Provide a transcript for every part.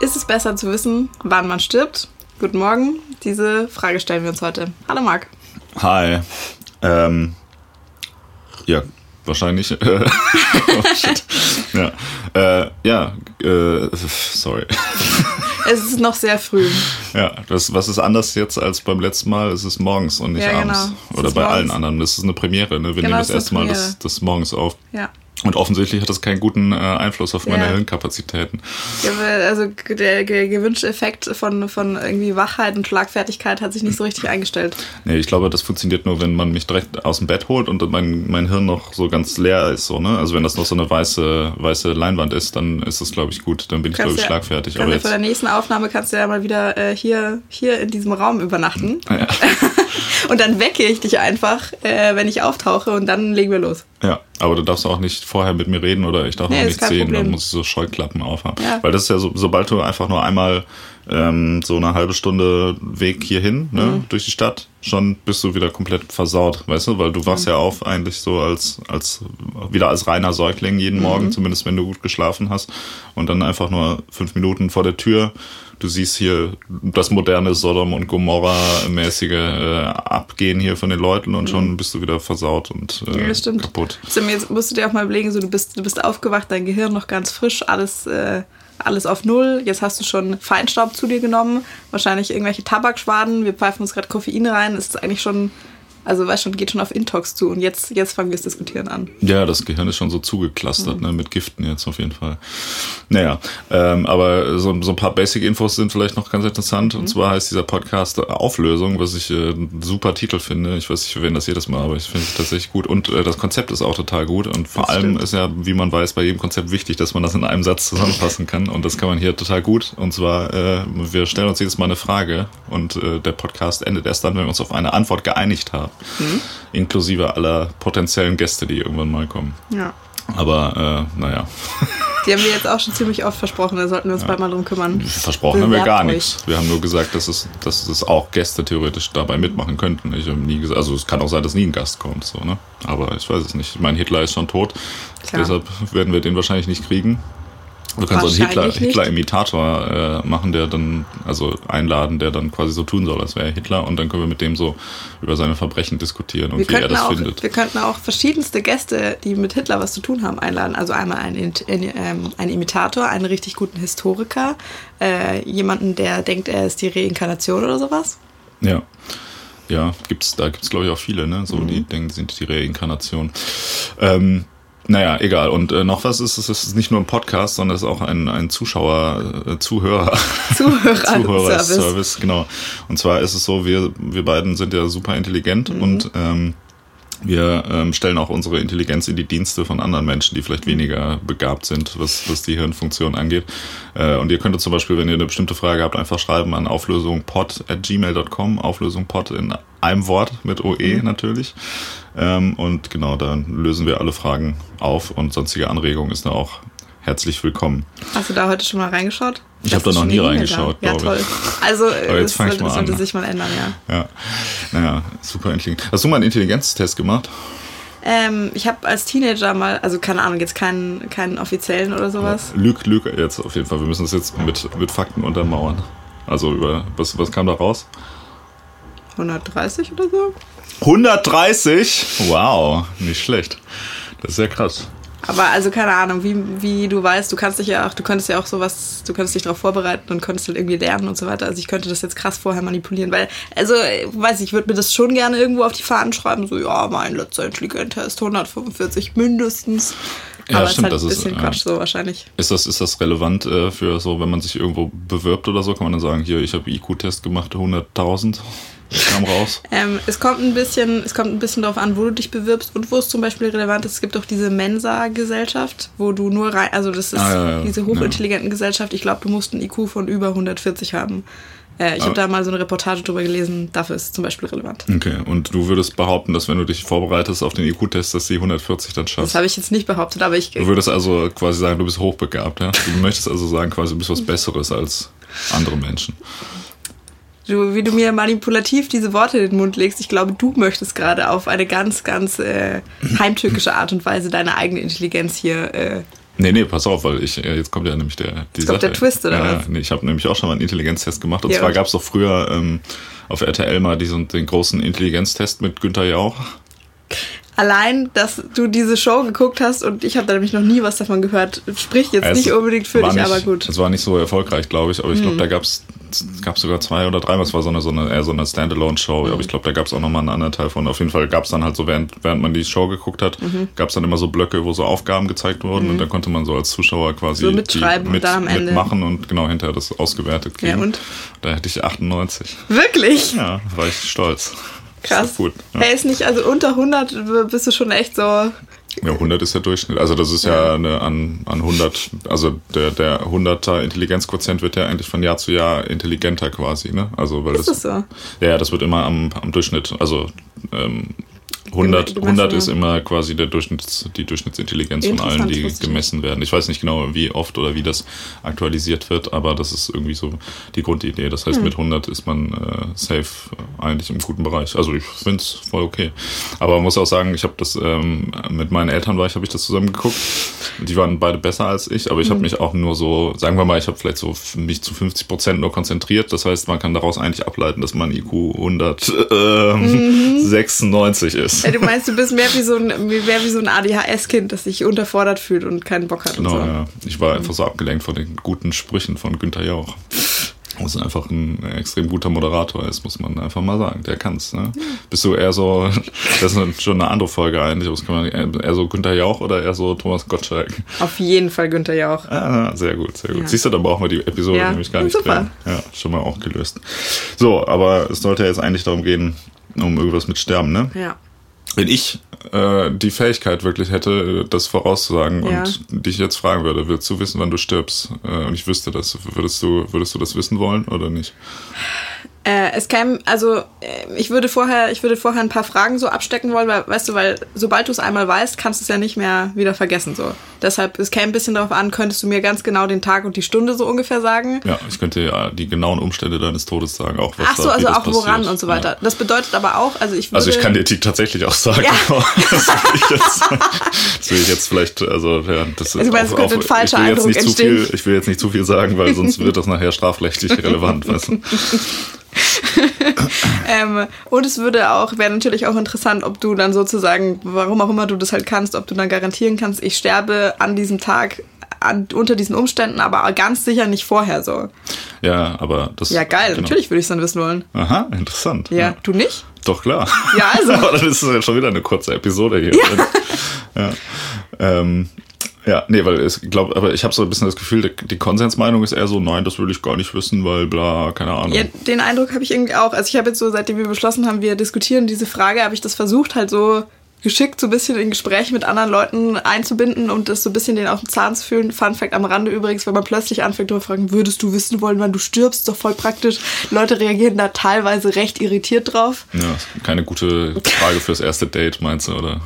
Ist es besser zu wissen, wann man stirbt? Guten Morgen. Diese Frage stellen wir uns heute. Hallo Marc. Hi. Ähm, ja, wahrscheinlich. oh, shit. Ja, äh, ja äh, sorry. Es ist noch sehr früh. Ja, das, was ist anders jetzt als beim letzten Mal? Es ist morgens und nicht Ja, genau. abends. Es Oder bei morgens. allen anderen. Das ist eine Premiere. Ne? Wir Genau, nehmen es das erste Mal das, das morgens auf. Ja. Und offensichtlich hat das keinen guten äh, Einfluss auf meine Ja. Hirnkapazitäten. Also der ge- gewünschte Effekt von, von irgendwie Wachheit und Schlagfertigkeit hat sich nicht so richtig eingestellt. Nee, ich glaube, das funktioniert nur, wenn man mich direkt aus dem Bett holt und mein, mein Hirn noch so ganz leer ist. So, ne? Also wenn das noch so eine weiße, weiße Leinwand ist, dann ist das, glaube ich, gut. Dann bin ich, glaube ich, schlagfertig. Aber ja jetzt, vor der nächsten Aufnahme kannst du ja mal wieder äh, hier, hier in diesem Raum übernachten. ja. Und dann wecke ich dich einfach, äh, wenn ich auftauche und dann legen wir los. Ja, aber du darfst auch nicht vorher mit mir reden oder ich darf Nee, auch nichts kein sehen, Problem. dann muss ich so Scheuklappen aufhaben. Ja. Weil das ist ja so, sobald du einfach nur einmal ähm, so eine halbe Stunde Weg hierhin, ne, Mhm. durch die Stadt, schon bist du wieder komplett versaut, weißt du? Weil du Mhm. wachst ja auf eigentlich so als, als wieder als reiner Säugling jeden Mhm. Morgen, zumindest wenn du gut geschlafen hast. Und dann einfach nur fünf Minuten vor der Tür. Du siehst hier das moderne Sodom und Gomorra-mäßige äh, Abgehen hier von den Leuten und schon bist du wieder versaut und äh, Mhm. Ja, stimmt. kaputt. So, Jetzt musst du dir auch mal überlegen, so, du, bist, du bist aufgewacht, dein Gehirn noch ganz frisch, alles, äh, alles auf Null. Jetzt hast du schon Feinstaub zu dir genommen, wahrscheinlich irgendwelche Tabakschwaden. Wir pfeifen uns gerade Koffein rein. Ist eigentlich schon, also weißt schon, geht schon auf Intox zu. Und jetzt, jetzt fangen wir das Diskutieren an. Ja, das Gehirn ist schon so zugeklustert, Mhm. ne, mit Giften jetzt auf jeden Fall. Naja, ähm, aber so, so ein paar Basic-Infos sind vielleicht noch ganz interessant. Mhm. Und zwar heißt dieser Podcast Auflösung, was ich äh, einen super Titel finde. Ich weiß, ich erwähne das jedes Mal, aber ich finde es tatsächlich gut. Und äh, das Konzept ist auch total gut. Und vor Das allem stimmt. ist ja, wie man weiß, bei jedem Konzept wichtig, dass man das in einem Satz zusammenfassen kann. Und das kann man hier total gut. Und zwar, äh, wir stellen uns jedes Mal eine Frage und äh, der Podcast endet erst dann, wenn wir uns auf eine Antwort geeinigt haben. Mhm. Inklusive aller potenziellen Gäste, die irgendwann mal kommen. Ja. Aber äh, naja, Die haben wir jetzt auch schon ziemlich oft versprochen, da sollten wir uns bald mal drum kümmern. versprochen haben wir Bewerbt gar euch. nichts. Wir haben nur gesagt, dass es, dass es auch Gäste theoretisch dabei mitmachen könnten. Ich habe nie gesagt, also es kann auch sein, dass nie ein Gast kommt, so ne. Aber ich weiß es nicht. Ich meine, Hitler ist schon tot, Klar. deshalb werden wir den wahrscheinlich nicht kriegen. Du kannst so einen Hitler-. Hitler-Imitator äh, machen, der dann, also einladen, der dann quasi so tun soll, als wäre er Hitler und dann können wir mit dem so über seine Verbrechen diskutieren und Wir wie er das auch, findet. wir könnten auch verschiedenste Gäste, die mit Hitler was zu tun haben, einladen. Also einmal einen, ähm, einen Imitator, einen richtig guten Historiker, äh, jemanden, der denkt, er ist die Reinkarnation oder sowas. Ja. Ja, gibt's, da gibt's glaube ich auch viele, ne? So, Mhm. die denken, sind die Reinkarnation. Ähm, naja, egal. Und äh, noch was ist, es ist nicht nur ein Podcast, sondern es ist auch ein, ein Zuschauer, äh, Zuhörer, Zuhörer-Service. Zuhörer-Service, genau. Und zwar ist es so, wir, wir beiden sind ja super intelligent Mhm. und ähm, wir ähm, stellen auch unsere Intelligenz in die Dienste von anderen Menschen, die vielleicht weniger begabt sind, was, was die Hirnfunktion angeht. Äh, und ihr könntet zum Beispiel, wenn ihr eine bestimmte Frage habt, einfach schreiben an auflösungpod.gmail.com, auflösungpod in einem Wort mit OE natürlich. Ähm, und genau, dann lösen wir alle Fragen auf und sonstige Anregungen ist da auch herzlich willkommen. Hast du da heute schon mal reingeschaut? Ich Das hab da noch nie reingeschaut, da. Ja, glaube toll. ich. Also, Aber jetzt das ich sollte, mal das sollte an. sich mal ändern, ja. Ja, naja, super intelligent. Hast du mal einen Intelligenztest gemacht? Ähm, ich habe als Teenager mal, also keine Ahnung, jetzt keinen, keinen offiziellen oder sowas. Lüg, lüg jetzt auf jeden Fall. Wir müssen das jetzt mit, mit Fakten untermauern. Also über was, was kam da raus? 130 oder so? 130? Wow, nicht schlecht. Das ist ja krass. Aber also keine Ahnung, wie, wie du weißt, du kannst dich ja auch, du könntest ja auch sowas, du könntest dich darauf vorbereiten und könntest halt irgendwie lernen und so weiter. Also ich könnte das jetzt krass vorher manipulieren, weil, also, weiß ich, ich würde mir das schon gerne irgendwo auf die Fahnen schreiben, so, ja, mein letzter Intelligent-Test, 145 mindestens. Ja, Aber stimmt, ist halt das ein ist, bisschen ja. Quatsch so wahrscheinlich. Ist das, ist das relevant äh, für so, wenn man sich irgendwo bewirbt oder so, kann man dann sagen, hier, ich habe IQ-Test gemacht, 100.000 kam raus. Ähm, es kommt ein bisschen, es kommt ein bisschen darauf an, wo du dich bewirbst und wo es zum Beispiel relevant ist. Es gibt auch diese Mensa-Gesellschaft, wo du nur rein, also das ist Ah, ja, ja, diese hochintelligenten Gesellschaft. Ich glaube, du musst einen IQ von über 140 haben. Äh, ich habe Ah. da mal so eine Reportage drüber gelesen. Dafür ist es zum Beispiel relevant. Okay, und du würdest behaupten, dass wenn du dich vorbereitest auf den IQ-Test, dass die 140 dann Das schaffst? habe ich jetzt nicht behauptet, aber ich Du würdest also quasi sagen, du bist hochbegabt, ja? Du möchtest also sagen, quasi du bist was Besseres als andere Menschen. Du, wie du mir manipulativ diese Worte in den Mund legst. Ich glaube, du möchtest gerade auf eine ganz, ganz äh, heimtückische Art und Weise deine eigene Intelligenz hier. Äh, Nee, nee, pass auf, weil ich, äh, jetzt kommt ja nämlich der, die jetzt kommt der Twist, oder ja, was? Nee, ich habe nämlich auch schon mal einen Intelligenztest gemacht. Und Ja, zwar gab es doch früher ähm, auf RTL mal diesen, den großen Intelligenztest mit Günther Jauch. Allein, dass du diese Show geguckt hast und ich habe da nämlich noch nie was davon gehört, spricht jetzt Es nicht unbedingt für dich, nicht, aber gut. Hm. Es war nicht so erfolgreich, glaube ich, aber ich glaube, da gab es sogar zwei oder dreimal. Es war so eine, so eine, eher so eine Standalone-Show, Hm. aber ich glaube, da gab es auch nochmal einen anderen Teil von. Auf jeden Fall gab es dann halt so, während, während man die Show geguckt hat, Mhm. gab es dann immer so Blöcke, wo so Aufgaben gezeigt wurden und da konnte man so als Zuschauer quasi So mitschreiben mit, dann am Ende- mitmachen und genau hinterher das ausgewertet kriegen. Ja, und? Da hätte ich 98. Wirklich? Ja, war ich stolz. Krass. Gut. Ja. Hey, ist nicht, also unter 100 bist du schon echt so. Ja, 100 ist der Durchschnitt. Also das ist ja, eine, an, an 100, also der, der 100er Intelligenzquotient wird ja eigentlich von Jahr zu Jahr intelligenter quasi, ne? Also weil Ist das so? Ja, ja, das wird immer am, am Durchschnitt, also ähm, 100, Gemessen, 100 ja. ist immer quasi der Durchschnitts, die Durchschnittsintelligenz von allen, die gemessen werden. Ich weiß nicht genau, wie oft oder wie das aktualisiert wird, aber das ist irgendwie so die Grundidee. Das Hm. heißt, mit 100 ist man äh, safe eigentlich im guten Bereich. Also ich finde es voll okay. Aber man muss auch sagen, ich habe das ähm, mit meinen Eltern war ich, habe ich das zusammen geguckt. Die waren beide besser als ich, aber ich Hm. habe mich auch nur so, sagen wir mal, ich habe vielleicht so mich zu 50 Prozent nur konzentriert. Das heißt, man kann daraus eigentlich ableiten, dass man IQ 196 ist. Ja, du meinst, du bist mehr wie so ein, mehr wie so ein ADHS-Kind, das sich unterfordert fühlt und keinen Bock hat Genau, und so. ja. Ich war einfach so abgelenkt von den guten Sprüchen von Günther Jauch. Ist einfach ein extrem guter Moderator ist, muss man einfach mal sagen. Der kann's. Ne? Bist du eher so, das ist schon eine andere Folge eigentlich, das kann man eher so Günther Jauch oder eher so Thomas Gottschalk? Auf jeden Fall Günther Jauch. Ah, sehr gut, sehr gut. Ja. Siehst du, dann brauchen wir die Episode Ja, nämlich gar nicht super. drehen. Ja, schon mal auch gelöst. So, aber es sollte jetzt eigentlich darum gehen, um irgendwas mit Sterben, ne? Ja. Wenn ich äh, die Fähigkeit wirklich hätte, das vorauszusagen Ja. und dich jetzt fragen würde, willst du wissen, wann du stirbst? Äh, und ich wüsste das, würdest du, würdest du das wissen wollen oder nicht? Äh, es käme, also äh, ich würde vorher, ich würde vorher ein paar Fragen so abstecken wollen, weil, weißt du, weil sobald du es einmal weißt, kannst du es ja nicht mehr wieder vergessen. So. Deshalb, es käme ein bisschen darauf an, könntest du mir ganz genau den Tag und die Stunde so ungefähr sagen? Ja, ich könnte ja die genauen Umstände deines Todes sagen, auch was Ach so, also auch woran passiert. und so weiter. Ja. Das bedeutet aber auch, also ich würde. Also ich kann dir die tatsächlich auch sagen. Ja. das, will ich jetzt, das will ich jetzt vielleicht, also ja, das Also, du meinst, es könnte ein falscher ich will jetzt Eindruck zu viel, entstehen. Ich will jetzt nicht zu viel sagen, weil sonst wird das nachher strafrechtlich relevant, weißt du? Ähm, und es würde auch, wäre natürlich auch interessant, ob du dann sozusagen, warum auch immer du das halt kannst, ob du dann garantieren kannst, ich sterbe an diesem Tag an, unter diesen Umständen, aber ganz sicher nicht vorher so. Ja, aber das. Ja, geil, genau. natürlich würde ich es dann wissen wollen. Aha, interessant. Ja, du nicht? Doch, klar. Ja, also. Aber dann ist es ja schon wieder eine kurze Episode hier. Ja. ja. Ähm, ja, nee, weil ich glaube, aber ich habe so ein bisschen das Gefühl, die- Konsensmeinung ist eher so, nein, das will ich gar nicht wissen, weil bla, keine Ahnung. Ja, den Eindruck habe ich irgendwie auch. Also ich habe jetzt so, seitdem wir beschlossen haben, wir diskutieren diese Frage, habe ich das versucht, halt so geschickt so ein bisschen in Gespräche mit anderen Leuten einzubinden und das so ein bisschen den auf den Zahn zu fühlen. Fun Fact am Rande übrigens, wenn man plötzlich anfängt, zu fragen, würdest du wissen wollen, wann du stirbst, doch voll praktisch. Leute reagieren da teilweise recht irritiert drauf. Ja, keine gute Frage fürs erste Date, meinst du, oder?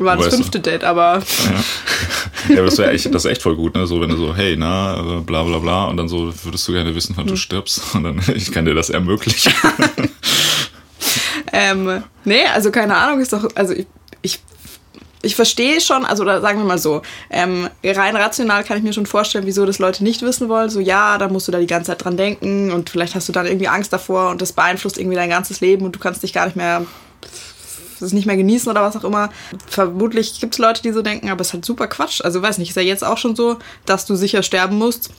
War das Weißt du. fünfte Date, aber Ja, aber das wäre echt, das ist echt voll gut, ne? So, wenn du so, hey, na, äh, bla bla bla, und dann so, würdest du gerne wissen, wann Hm. du stirbst? Und dann, ich kann dir das ermöglichen. Ähm, nee, also keine Ahnung, ist doch, also ich, ich, ich verstehe schon, also oder sagen wir mal so, ähm, rein rational kann ich mir schon vorstellen, wieso das Leute nicht wissen wollen. So, ja, da musst du da die ganze Zeit dran denken und vielleicht hast du dann irgendwie Angst davor und das beeinflusst irgendwie dein ganzes Leben und du kannst dich gar nicht mehr es nicht mehr genießen oder was auch immer. Vermutlich gibt es Leute, die so denken, aber es ist halt super Quatsch. Also weiß nicht, ist ja jetzt auch schon so, dass du sicher sterben musst.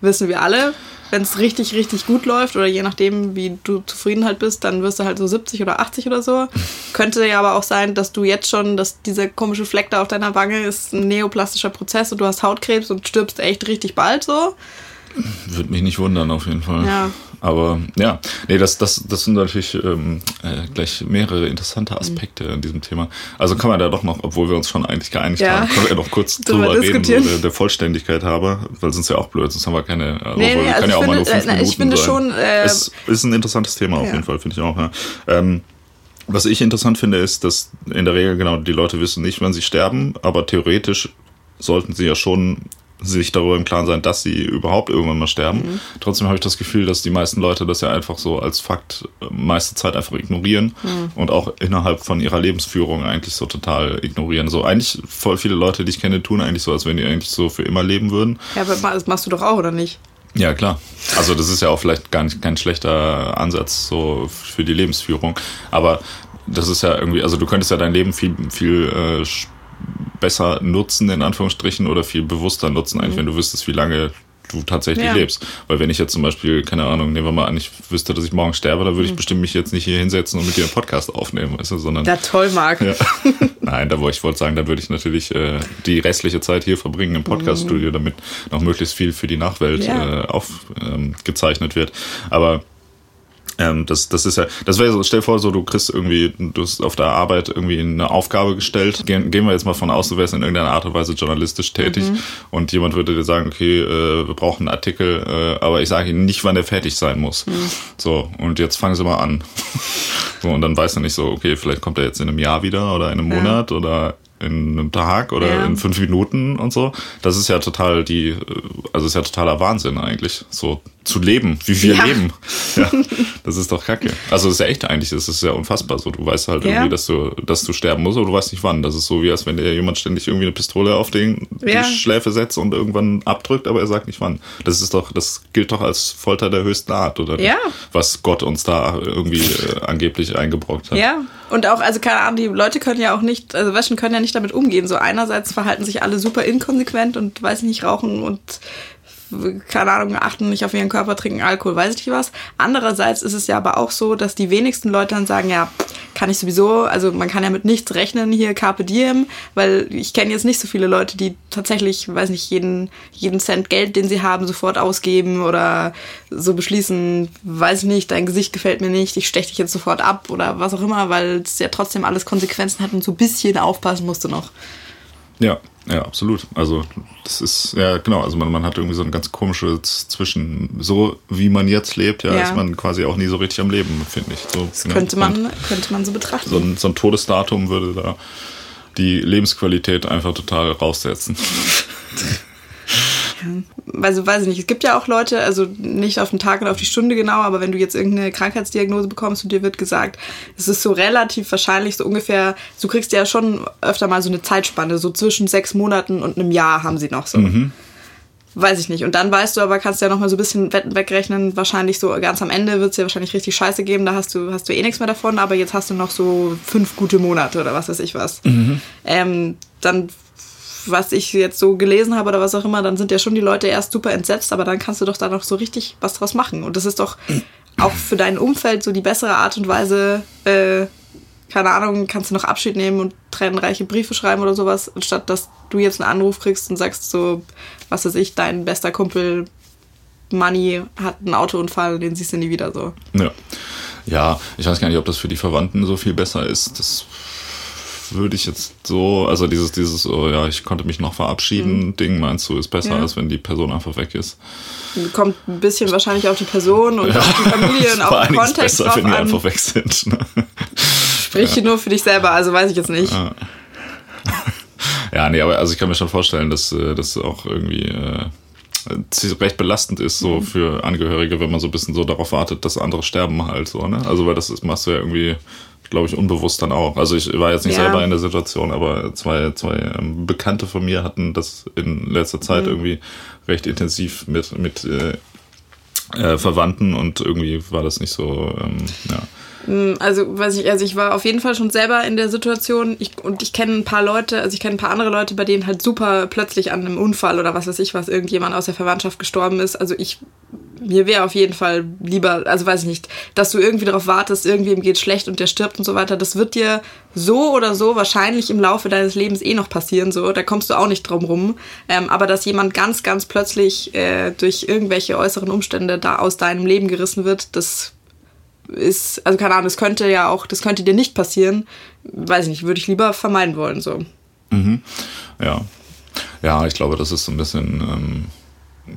Wissen wir alle. Wenn es richtig, richtig gut läuft oder je nachdem, wie du zufrieden halt bist, dann wirst du halt so 70 oder 80 oder so. Könnte ja aber auch sein, dass du jetzt schon, dass dieser komische Fleck da auf deiner Wange ist ein neoplastischer Prozess und du hast Hautkrebs und stirbst echt richtig bald so. Würde mich nicht wundern, auf jeden Fall. Ja. Aber ja, nee, das, das, das sind natürlich ähm, äh, gleich mehrere interessante Aspekte in diesem Thema. Also kann man da doch noch, obwohl wir uns schon eigentlich geeinigt Ja. haben, können wir noch kurz Drüber reden, so der, der Vollständigkeit habe, weil sonst ja auch blöd, sonst haben wir keine, äh, Nee, nee, kann also ja auch ich mal finde, nur fünf äh, ich Minuten finde sein. schon, äh, es ist ein interessantes Thema auf Ja. jeden Fall, finde ich auch. Ja. Ähm, was ich interessant finde, ist, dass in der Regel genau die Leute wissen nicht, wann sie sterben, aber theoretisch sollten sie ja schon sich darüber im Klaren sein, dass sie überhaupt irgendwann mal sterben. Mhm. Trotzdem habe ich das Gefühl, dass die meisten Leute das ja einfach so als Fakt äh, meiste Zeit einfach ignorieren mhm. und auch innerhalb von ihrer Lebensführung eigentlich so total ignorieren. So eigentlich voll viele Leute, die ich kenne, tun eigentlich so, als wenn die eigentlich so für immer leben würden. Ja, aber das machst du doch auch, oder nicht? Ja, klar. Also das ist ja auch vielleicht gar nicht kein schlechter Ansatz so für die Lebensführung. Aber das ist ja irgendwie, also du könntest ja dein Leben viel, viel äh, besser nutzen, in Anführungsstrichen, oder viel bewusster nutzen, eigentlich, mhm. wenn du wüsstest, wie lange du tatsächlich ja. lebst. Weil wenn ich jetzt zum Beispiel, keine Ahnung, nehmen wir mal an, ich wüsste, dass ich morgen sterbe, dann würde ich mhm. bestimmt mich jetzt nicht hier hinsetzen und mit dir einen Podcast aufnehmen, weißt du, sondern. Ja, toll, Marc. Ja. Nein, da wollte ich wollte sagen, da würde ich natürlich äh, die restliche Zeit hier verbringen im Podcaststudio, mhm. damit noch möglichst viel für die Nachwelt ja. äh, aufgezeichnet ähm, wird. Aber ähm, das, das ist ja, das wäre so, stell vor, so du kriegst irgendwie, du hast auf der Arbeit irgendwie eine Aufgabe gestellt. Gehen, gehen wir jetzt mal von aus, du wärst in irgendeiner Art und Weise journalistisch tätig mhm. und jemand würde dir sagen, okay, äh, wir brauchen einen Artikel, äh, aber ich sage Ihnen nicht, wann der fertig sein muss. Mhm. So, und jetzt fangen Sie mal an. so, und dann weiß er nicht so, okay, vielleicht kommt er jetzt in einem Jahr wieder oder in einem Monat ja. oder in einem Tag oder ja. in fünf Minuten und so. Das ist ja total die, also ist ja totaler Wahnsinn eigentlich, so zu leben, wie wir ja. leben. Ja, das ist doch kacke. Also das ist ja echt eigentlich, das ist ja unfassbar so. Du weißt halt ja. irgendwie, dass du, dass du sterben musst, aber du weißt nicht wann. Das ist so wie als wenn dir jemand ständig irgendwie eine Pistole auf den, die Schläfe setzt und irgendwann abdrückt, aber er sagt nicht wann. Das ist doch, das gilt doch als Folter der höchsten Art, oder? Ja. Was Gott uns da irgendwie äh, angeblich eingebrockt hat. Ja. Und auch, also keine Ahnung, die Leute können ja auch nicht, also Waschen können ja nicht damit umgehen. So einerseits verhalten sich alle super inkonsequent und weiß nicht, rauchen und keine Ahnung, achten nicht auf ihren Körper, trinken Alkohol, weiß ich nicht was. Andererseits ist es ja aber auch so, dass die wenigsten Leute dann sagen, ja, kann ich sowieso, also man kann ja mit nichts rechnen hier, Carpe Diem, weil ich kenne jetzt nicht so viele Leute, die tatsächlich, weiß nicht, jeden, jeden Cent Geld, den sie haben, sofort ausgeben oder so beschließen, weiß ich nicht, dein Gesicht gefällt mir nicht, ich steche dich jetzt sofort ab oder was auch immer, weil es ja trotzdem alles Konsequenzen hat und so ein bisschen aufpassen musst du noch. Ja, ja, absolut. Also das ist, ja genau, also man, man hat irgendwie so ein ganz komisches Zwischen, so wie man jetzt lebt, ja, ja. ist man quasi auch nie so richtig am Leben, finde ich. So, das ne? könnte, man, könnte man so betrachten. So ein, so ein Todesdatum würde da die Lebensqualität einfach total raussetzen. also weiß ich nicht, es gibt ja auch Leute, also nicht auf den Tag und auf die Stunde genau, aber wenn du jetzt irgendeine Krankheitsdiagnose bekommst und dir wird gesagt, es ist so relativ wahrscheinlich so ungefähr, du kriegst ja schon öfter mal so eine Zeitspanne, so zwischen sechs Monaten und einem Jahr haben sie noch so. Mhm. Weiß ich nicht. Und dann weißt du aber, kannst du ja noch mal so ein bisschen wegrechnen. Wahrscheinlich so ganz am Ende wird es ja wahrscheinlich richtig scheiße geben. Da hast du, hast du eh nichts mehr davon. Aber jetzt hast du noch so fünf gute Monate oder was weiß ich was. Mhm. Ähm, dann was ich jetzt so gelesen habe oder was auch immer, dann sind ja schon die Leute erst super entsetzt, aber dann kannst du doch da noch so richtig was draus machen. Und das ist doch auch für dein Umfeld so die bessere Art und Weise, äh, keine Ahnung, kannst du noch Abschied nehmen und tränenreiche Briefe schreiben oder sowas, anstatt dass du jetzt einen Anruf kriegst und sagst so, was weiß ich, dein bester Kumpel Money hat einen Autounfall, den siehst du nie wieder so. Ja. Ja, ich weiß gar nicht, ob das für die Verwandten so viel besser ist. Das würde ich jetzt so, also dieses, dieses, oh ja, ich konnte mich noch verabschieden, mhm. Ding, meinst du, ist besser, ja. als wenn die Person einfach weg ist. Kommt ein bisschen wahrscheinlich auf die Person und ja. auf die Familie und auf den Kontext besser, wenn die an. einfach weg sind. Ne? Sprich ja. nur für dich selber, also weiß ich jetzt nicht. Ja. ja, nee, aber also ich kann mir schon vorstellen, dass äh, das auch irgendwie äh, recht belastend ist, so mhm. für Angehörige, wenn man so ein bisschen so darauf wartet, dass andere sterben halt so, ne? Also weil das ist, machst du ja irgendwie glaube ich, unbewusst dann auch. Also ich war jetzt nicht ja. selber in der Situation, aber zwei, zwei ähm, Bekannte von mir hatten das in letzter Zeit mhm. irgendwie recht intensiv mit, mit äh, äh, Verwandten und irgendwie war das nicht so, ähm, ja. Mm, also, weiß ich, also ich war auf jeden Fall schon selber in der Situation ich, und ich kenne ein paar Leute, also ich kenne ein paar andere Leute, bei denen halt super plötzlich an einem Unfall oder was weiß ich was, irgendjemand aus der Verwandtschaft gestorben ist. Also ich mir wäre auf jeden Fall lieber, also weiß ich nicht, dass du irgendwie darauf wartest, irgendwem geht schlecht und der stirbt und so weiter. Das wird dir so oder so wahrscheinlich im Laufe deines Lebens eh noch passieren, so. Da kommst du auch nicht drum rum. Ähm, aber dass jemand ganz, ganz plötzlich äh, durch irgendwelche äußeren Umstände da aus deinem Leben gerissen wird, das ist, also keine Ahnung, das könnte ja auch, das könnte dir nicht passieren. Weiß ich nicht, würde ich lieber vermeiden wollen, so. Mhm. Ja. Ja, ich glaube, das ist so ein bisschen. Ähm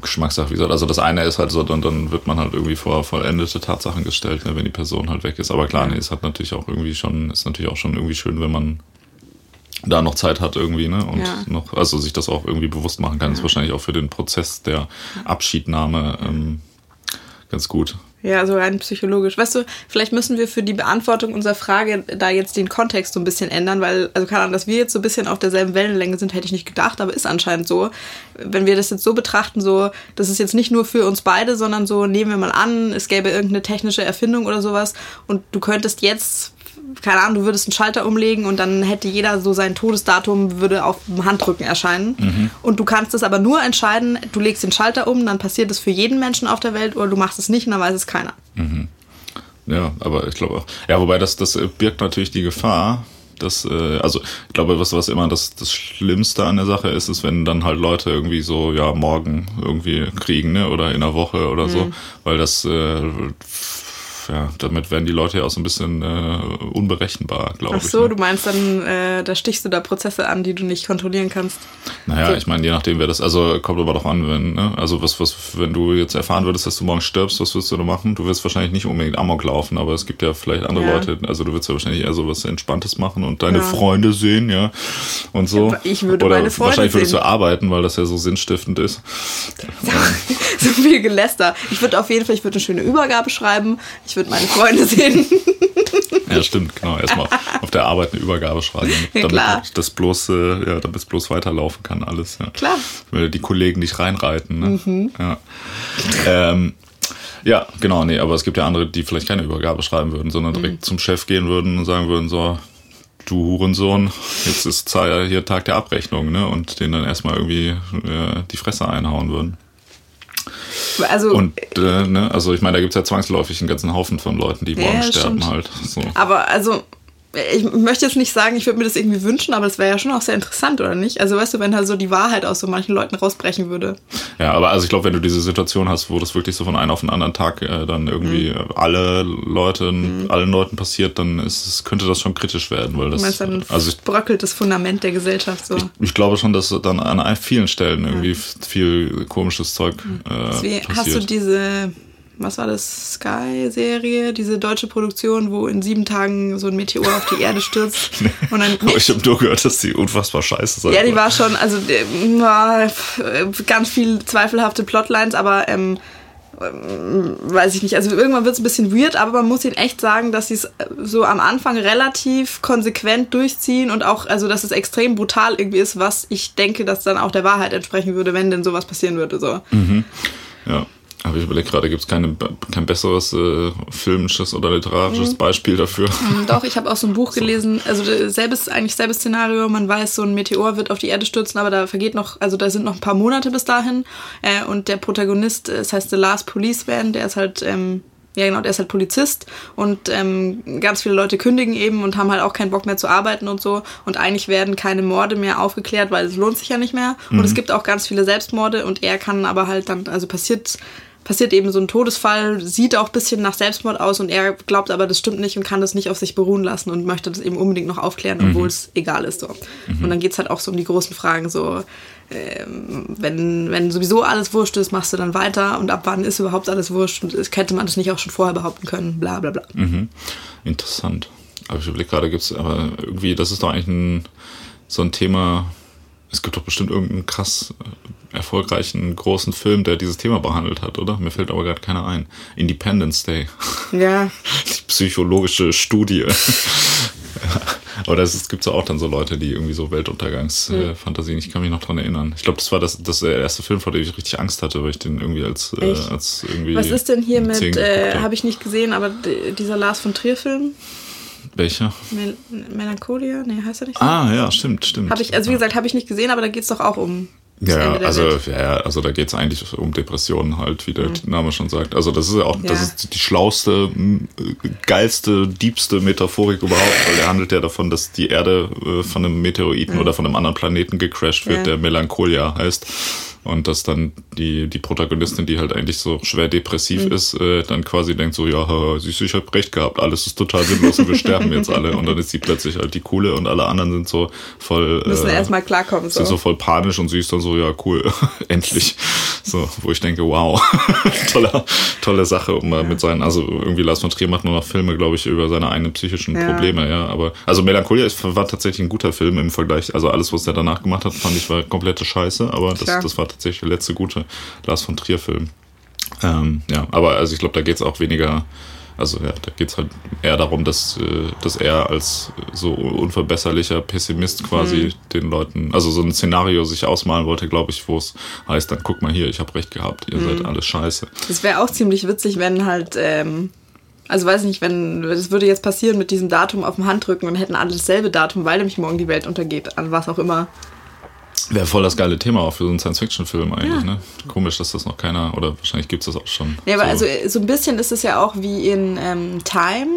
Geschmackssache, wie gesagt. Also das eine ist halt so, dann, dann wird man halt irgendwie vor vollendete Tatsachen gestellt, ne, wenn die Person halt weg ist. Aber klar, nee, es hat natürlich auch irgendwie schon, ist natürlich auch schon irgendwie schön, wenn man da noch Zeit hat irgendwie, ne? Und Ja. noch, also sich das auch irgendwie bewusst machen kann, ist wahrscheinlich auch für den Prozess der Abschiednahme ähm, ganz gut. Ja, so rein psychologisch. Weißt du, vielleicht müssen wir für die Beantwortung unserer Frage da jetzt den Kontext so ein bisschen ändern, weil, also keine Ahnung, dass wir jetzt so ein bisschen auf derselben Wellenlänge sind, hätte ich nicht gedacht, aber ist anscheinend so. Wenn wir das jetzt so betrachten, so, das ist jetzt nicht nur für uns beide, sondern so, nehmen wir mal an, es gäbe irgendeine technische Erfindung oder sowas und du könntest jetzt keine Ahnung, du würdest einen Schalter umlegen und dann hätte jeder so sein Todesdatum würde auf dem Handrücken erscheinen. Und du kannst es aber nur entscheiden, du legst den Schalter um, dann passiert es für jeden Menschen auf der Welt oder du machst es nicht und dann weiß es keiner. Ja, aber ich glaube auch. Ja, wobei das, das äh, birgt natürlich die Gefahr, dass, äh, also ich glaube, was, was immer das, das Schlimmste an der Sache ist, ist, wenn dann halt Leute irgendwie so, ja, morgen irgendwie kriegen, ne? Oder in einer Woche oder so. Weil das äh, ja, damit werden die Leute ja auch so ein bisschen äh, unberechenbar, glaube Ach ich. so, ne? du meinst dann, äh, da stichst du da Prozesse an, die du nicht kontrollieren kannst. Naja, So. ich meine, je nachdem, wer das, also kommt aber doch an, wenn, ne? Also was, was, wenn du jetzt erfahren würdest, dass du morgen stirbst, was wirst du da machen? Du wirst wahrscheinlich nicht unbedingt Amok laufen, aber es gibt ja vielleicht andere Ja. Leute, also du wirst ja wahrscheinlich eher so was Entspanntes machen und deine Ja. Freunde sehen, ja. Und so. Ja, ich würde Oder meine Freunde wahrscheinlich würdest sehen. du arbeiten, weil das ja so sinnstiftend ist. so viel Geläster. Ich würde auf jeden Fall, ich würde eine schöne Übergabe schreiben. Ich würde meine Freunde sehen. Ja, stimmt, genau. Erstmal auf der Arbeit eine Übergabe schreiben, Ja, damit klar. das bloß, äh, ja, damit es bloß weiterlaufen kann, alles. Ja. Klar. Weil die Kollegen nicht reinreiten. Ne? Mhm. Ja. Ähm, ja, genau, nee, aber es gibt ja andere, die vielleicht keine Übergabe schreiben würden, sondern Mhm. direkt zum Chef gehen würden und sagen würden, so, du Hurensohn, jetzt ist hier Tag der Abrechnung, ne? Und den dann erstmal irgendwie äh, die Fresse einhauen würden. Also, Und äh, ne, also ich meine, da gibt's ja zwangsläufig einen ganzen Haufen von Leuten, die Ja, morgen sterben stimmt. halt. So. aber also, ich möchte jetzt nicht sagen, ich würde mir das irgendwie wünschen, aber das wäre ja schon auch sehr interessant, oder nicht? Also, weißt du, wenn da so die Wahrheit aus so manchen Leuten rausbrechen würde. Ja, aber also ich glaube, wenn du diese Situation hast, wo das wirklich so von einem auf den anderen Tag äh, dann irgendwie Mhm. alle Leute, allen Leuten passiert, dann ist es, könnte das schon kritisch werden, weil Du das meinst, dann also ich, bröckelt das Fundament der Gesellschaft so. ich glaube schon, dass dann an vielen Stellen irgendwie viel komisches Zeug äh, Deswegen passiert. hast du diese, was war das, Sky-Serie, diese deutsche Produktion, wo in sieben Tagen so ein Meteor auf die Erde stürzt. Und dann, ich habe nur gehört, dass die unfassbar scheiße sein ja, die war schon, also äh, war, äh, ganz viel zweifelhafte Plotlines, aber ähm, ähm, weiß ich nicht. Also irgendwann wird es ein bisschen weird, aber man muss ihnen echt sagen, dass sie es äh, so am Anfang relativ konsequent durchziehen und auch, also dass es extrem brutal irgendwie ist, was ich denke, dass dann auch der Wahrheit entsprechen würde, wenn denn sowas passieren würde. So. Ja. Aber ich überlege gerade, gibt es kein besseres äh, filmisches oder literarisches Beispiel dafür? Ähm, Doch, ich habe auch so ein Buch gelesen, also äh, selbes, eigentlich selbes Szenario, man weiß, so ein Meteor wird auf die Erde stürzen, aber da vergeht noch, also da sind noch ein paar Monate bis dahin. Äh, und der Protagonist, äh, das heißt The Last Policeman, der ist halt, ähm, ja genau, der ist halt Polizist. Und ähm, ganz viele Leute kündigen eben und haben halt auch keinen Bock mehr zu arbeiten und so. Und eigentlich werden keine Morde mehr aufgeklärt, weil es lohnt sich ja nicht mehr. Und es gibt auch ganz viele Selbstmorde und er kann aber halt dann, also passiert passiert eben so ein Todesfall, sieht auch ein bisschen nach Selbstmord aus und er glaubt aber, das stimmt nicht und kann das nicht auf sich beruhen lassen und möchte das eben unbedingt noch aufklären, obwohl es egal ist. So. Und dann geht's halt auch so um die großen Fragen, so ähm, wenn, wenn sowieso alles wurscht ist, machst du dann weiter und ab wann ist überhaupt alles wurscht und es- hätte man das nicht auch schon vorher behaupten können, bla bla bla. Mhm. Interessant. Aber ich überlege gerade, gibt's aber irgendwie, das ist doch eigentlich ein, so ein Thema, es gibt doch bestimmt irgendeinen krass äh, erfolgreichen großen Film, der dieses Thema behandelt hat, oder? Mir fällt aber gerade keiner ein. Independence Day. Ja, Die psychologische Studie. Es, es gibt ja auch dann so Leute, die irgendwie so Weltuntergangsfantasien, ich kann mich noch dran erinnern. Ich glaube, das war das, das der erste Film, vor dem ich richtig Angst hatte, weil ich den irgendwie als, äh, als irgendwie. was ist denn hier mit, 10 geguckt äh, hab. habe ich nicht gesehen, aber dieser Lars von Trier-Film, Welcher? Mel Melancholia, nee, heißt er nicht so? Ah, ja, stimmt, stimmt. Habe ich, also wie gesagt, habe ich nicht gesehen, aber da geht's doch auch um das Ja, also, Welt. ja, ja, also da geht es eigentlich um Depressionen halt, wie der Name schon sagt. Also das ist ja auch, das Ja. ist die schlauste, geilste, diebste Metaphorik überhaupt, weil er handelt ja davon, dass die Erde äh, von einem Meteoriten oder von einem anderen Planeten gecrashed wird, Ja. der Melancholia heißt. Und dass dann die, die Protagonistin, die halt eigentlich so schwer depressiv ist, äh, dann quasi denkt so, ja, siehst du, ich hab recht gehabt, alles ist total sinnlos und wir sterben jetzt alle. Und dann ist sie plötzlich halt die Coole und alle anderen sind so voll... Müssen äh, erstmal klarkommen. So. sind so voll panisch und sie ist dann so, ja, cool, endlich. So, wo ich denke, wow, tolle, tolle Sache, um mal mit seinen, also irgendwie Lars von Trier macht nur noch Filme, glaube ich, über seine eigenen psychischen Ja. Probleme, ja. Aber also Melancholia ist, war tatsächlich ein guter Film im Vergleich. Also alles, was er danach gemacht hat, fand ich war komplette Scheiße, aber das, das war tatsächlich der letzte gute Lars von Trier-Film. Ähm, ja, aber also ich glaube, da geht es auch weniger, also ja, da geht es halt eher darum, dass, äh, dass er als so unverbesserlicher Pessimist quasi den Leuten, also so ein Szenario sich ausmalen wollte, glaube ich, wo es heißt, dann guck mal hier, ich habe recht gehabt, ihr seid alles scheiße. Das wäre auch ziemlich witzig, wenn halt, ähm, also weiß nicht, wenn, das würde jetzt passieren mit diesem Datum auf dem Handrücken und hätten alle dasselbe Datum, weil nämlich morgen die Welt untergeht, an was auch immer. Wäre voll das geile Thema auch für so einen Science-Fiction-Film eigentlich, Ja. ne? Komisch, dass das noch keiner, oder wahrscheinlich gibt es das auch schon. Ja, aber so. also äh, so ein bisschen ist es ja auch wie in ähm, Time.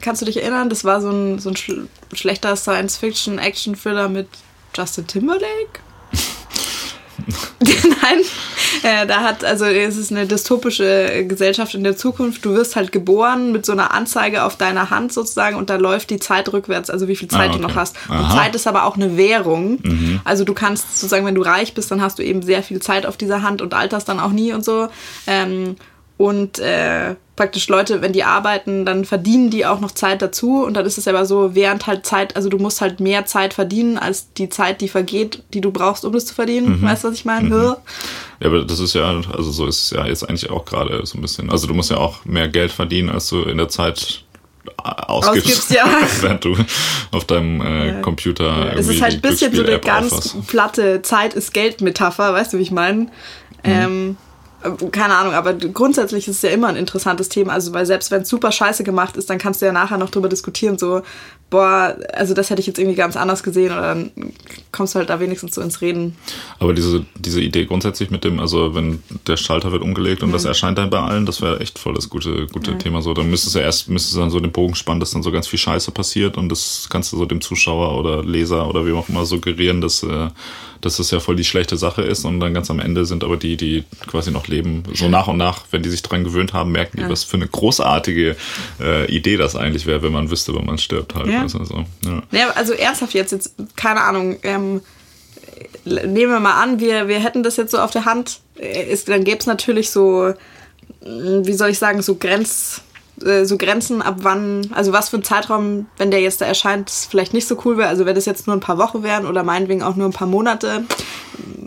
Kannst du dich erinnern? Das war so ein, so ein schl schlechter Science-Fiction-Action-Thriller mit Justin Timberlake. Nein, äh, da hat, also es ist eine dystopische Gesellschaft in der Zukunft. Du wirst halt geboren mit so einer Anzeige auf deiner Hand sozusagen und da läuft die Zeit rückwärts, also wie viel Zeit Ah, du noch okay. hast. Und Aha. Mhm. Zeit ist aber auch eine Währung. Also du kannst sozusagen, wenn du reich bist, dann hast du eben sehr viel Zeit auf dieser Hand und alterst dann auch nie und so. Ähm, und äh, praktisch Leute, wenn die arbeiten, dann verdienen die auch noch Zeit dazu. Und dann ist es aber so, während halt Zeit, also du musst halt mehr Zeit verdienen, als die Zeit, die vergeht, die du brauchst, um das zu verdienen. Weißt du, was ich meine? Ja, aber das ist ja, also so ist es ja jetzt eigentlich auch gerade so ein bisschen. Also du musst ja auch mehr Geld verdienen, als du in der Zeit ausgibst, Ausgibst, ja. während du auf deinem äh, Computer Es irgendwie ist halt ein bisschen so eine ganz aufhast. platte Zeit ist Geld-Metapher, weißt du, wie ich meine? Ähm, äh, keine Ahnung, aber grundsätzlich ist es ja immer ein interessantes Thema. Also, weil selbst wenn es super scheiße gemacht ist, dann kannst du ja nachher noch drüber diskutieren, so, boah, also das hätte ich jetzt irgendwie ganz anders gesehen oder dann kommst du halt da wenigstens so ins Reden. Aber diese, diese Idee grundsätzlich mit dem, also wenn der Schalter wird umgelegt und Mhm. das erscheint dann bei allen, das wäre echt voll das gute, gute Thema. So, dann müsstest du erst, müsstest du dann so den Bogen spannen, dass dann so ganz viel Scheiße passiert und das kannst du so dem Zuschauer oder Leser oder wie auch immer suggerieren, dass, äh, dass das ja voll die schlechte Sache ist und dann ganz am Ende sind aber die, die quasi noch leben, so nach und nach, wenn die sich dran gewöhnt haben, merken die, Ja. was für eine großartige äh, Idee das eigentlich wäre, wenn man wüsste, wann man stirbt halt. Ja. Also, so, ja. Ja, also ernsthaft jetzt, jetzt, keine Ahnung, ähm, nehmen wir mal an, wir, wir hätten das jetzt so auf der Hand, äh, ist, dann gäbe es natürlich so, mh, wie soll ich sagen, so Grenz, äh, so Grenzen, ab wann, also was für ein Zeitraum, wenn der jetzt da erscheint, vielleicht nicht so cool wäre. Also wenn das jetzt nur ein paar Wochen wären oder meinetwegen auch nur ein paar Monate,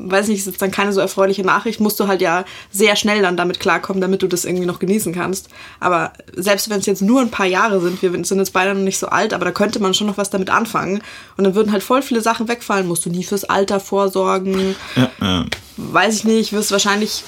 weiß nicht, ist jetzt dann keine so erfreuliche Nachricht, musst du halt ja sehr schnell dann damit klarkommen, damit du das irgendwie noch genießen kannst. Aber selbst wenn es jetzt nur ein paar Jahre sind, wir sind jetzt beide noch nicht so alt, aber da könnte man schon noch was damit anfangen. Und dann würden halt voll viele Sachen wegfallen. Musst du nie fürs Alter vorsorgen. Ja, ja. Weiß ich nicht, wirst wahrscheinlich,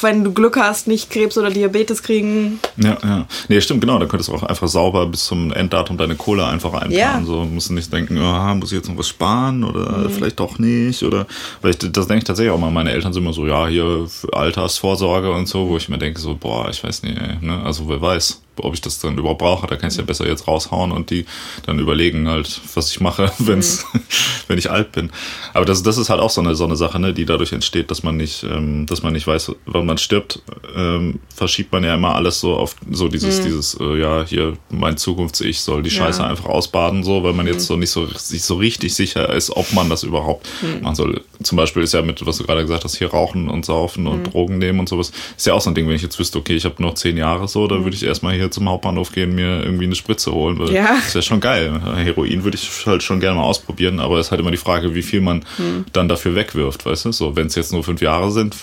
wenn du Glück hast, nicht Krebs oder Diabetes kriegen. Ja, ja. Nee, stimmt, genau. Da könntest du auch einfach sauber bis zum Enddatum deine Kohle einfach einplanen. Ja. Mhm. So musst du nicht denken, ah, muss ich jetzt noch was sparen oder vielleicht doch nicht. Oder weil ich, das denke ich tatsächlich auch mal. Meine Eltern sind immer so, ja, hier Altersvorsorge und so, wo ich mir denke, so, boah, ich weiß nicht, ey, ne? Also wer weiß, ob ich das dann überhaupt brauche. Da kann ich ja besser jetzt raushauen und die dann überlegen halt, was ich mache, wenn's, wenn ich alt bin. Aber das, das ist halt auch so eine, so eine Sache, ne, die dadurch entsteht, dass man nicht, ähm, dass man nicht weiß, wann man stirbt, ähm, verschiebt man ja immer alles so auf so dieses, dieses, äh, ja, hier mein Zukunfts-Ich soll die Ja. Scheiße einfach ausbaden, so, weil man jetzt so nicht so sich so richtig sicher ist, ob man das überhaupt machen soll. Zum Beispiel ist ja mit, was du gerade gesagt hast, hier rauchen und saufen und Drogen nehmen und sowas, ist ja auch so ein Ding, wenn ich jetzt wüsste, okay, ich habe noch zehn Jahre so, dann würde ich erstmal hier zum Hauptbahnhof gehen, mir irgendwie eine Spritze holen, weil Ja. das wäre schon geil. Heroin würde ich halt schon gerne mal ausprobieren, aber es ist halt immer die Frage, wie viel man dann dafür wegwirft, weißt du? So, wenn es jetzt nur fünf Jahre sind,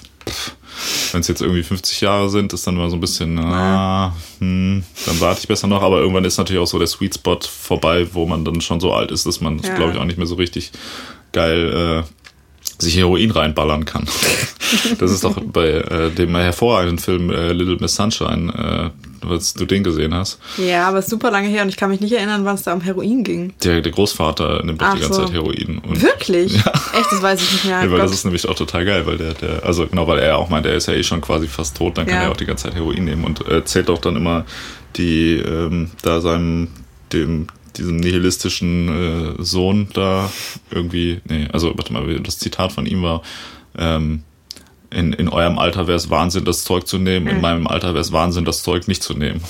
wenn es jetzt irgendwie 50 Jahre sind, ist dann immer so ein bisschen, ah, hm, dann warte ich besser noch. Aber irgendwann ist natürlich auch so der Sweet Spot vorbei, wo man dann schon so alt ist, dass man, Ja. glaube ich, auch nicht mehr so richtig geil äh, sich Heroin reinballern kann. das ist doch bei äh, dem hervorragenden Film äh, Little Miss Sunshine, was du den gesehen hast. Ja, aber es ist super lange her und ich kann mich nicht erinnern, wann es da um Heroin ging. Der, der Großvater nimmt doch die ganze so. Zeit Heroin. Und Wirklich? Echt, das weiß ich nicht mehr. Ja, weil Gott. das ist nämlich auch total geil, weil der, der, also genau, weil er auch meint, er ist ja eh schon quasi fast tot, dann kann Ja. er auch die ganze Zeit Heroin nehmen und äh, erzählt auch dann immer die, ähm, da seinem, dem, diesem nihilistischen äh, Sohn da irgendwie, nee, also warte mal, das Zitat von ihm war, ähm, in, in eurem Alter wäre es Wahnsinn, das Zeug zu nehmen, in meinem Alter wäre es Wahnsinn, das Zeug nicht zu nehmen.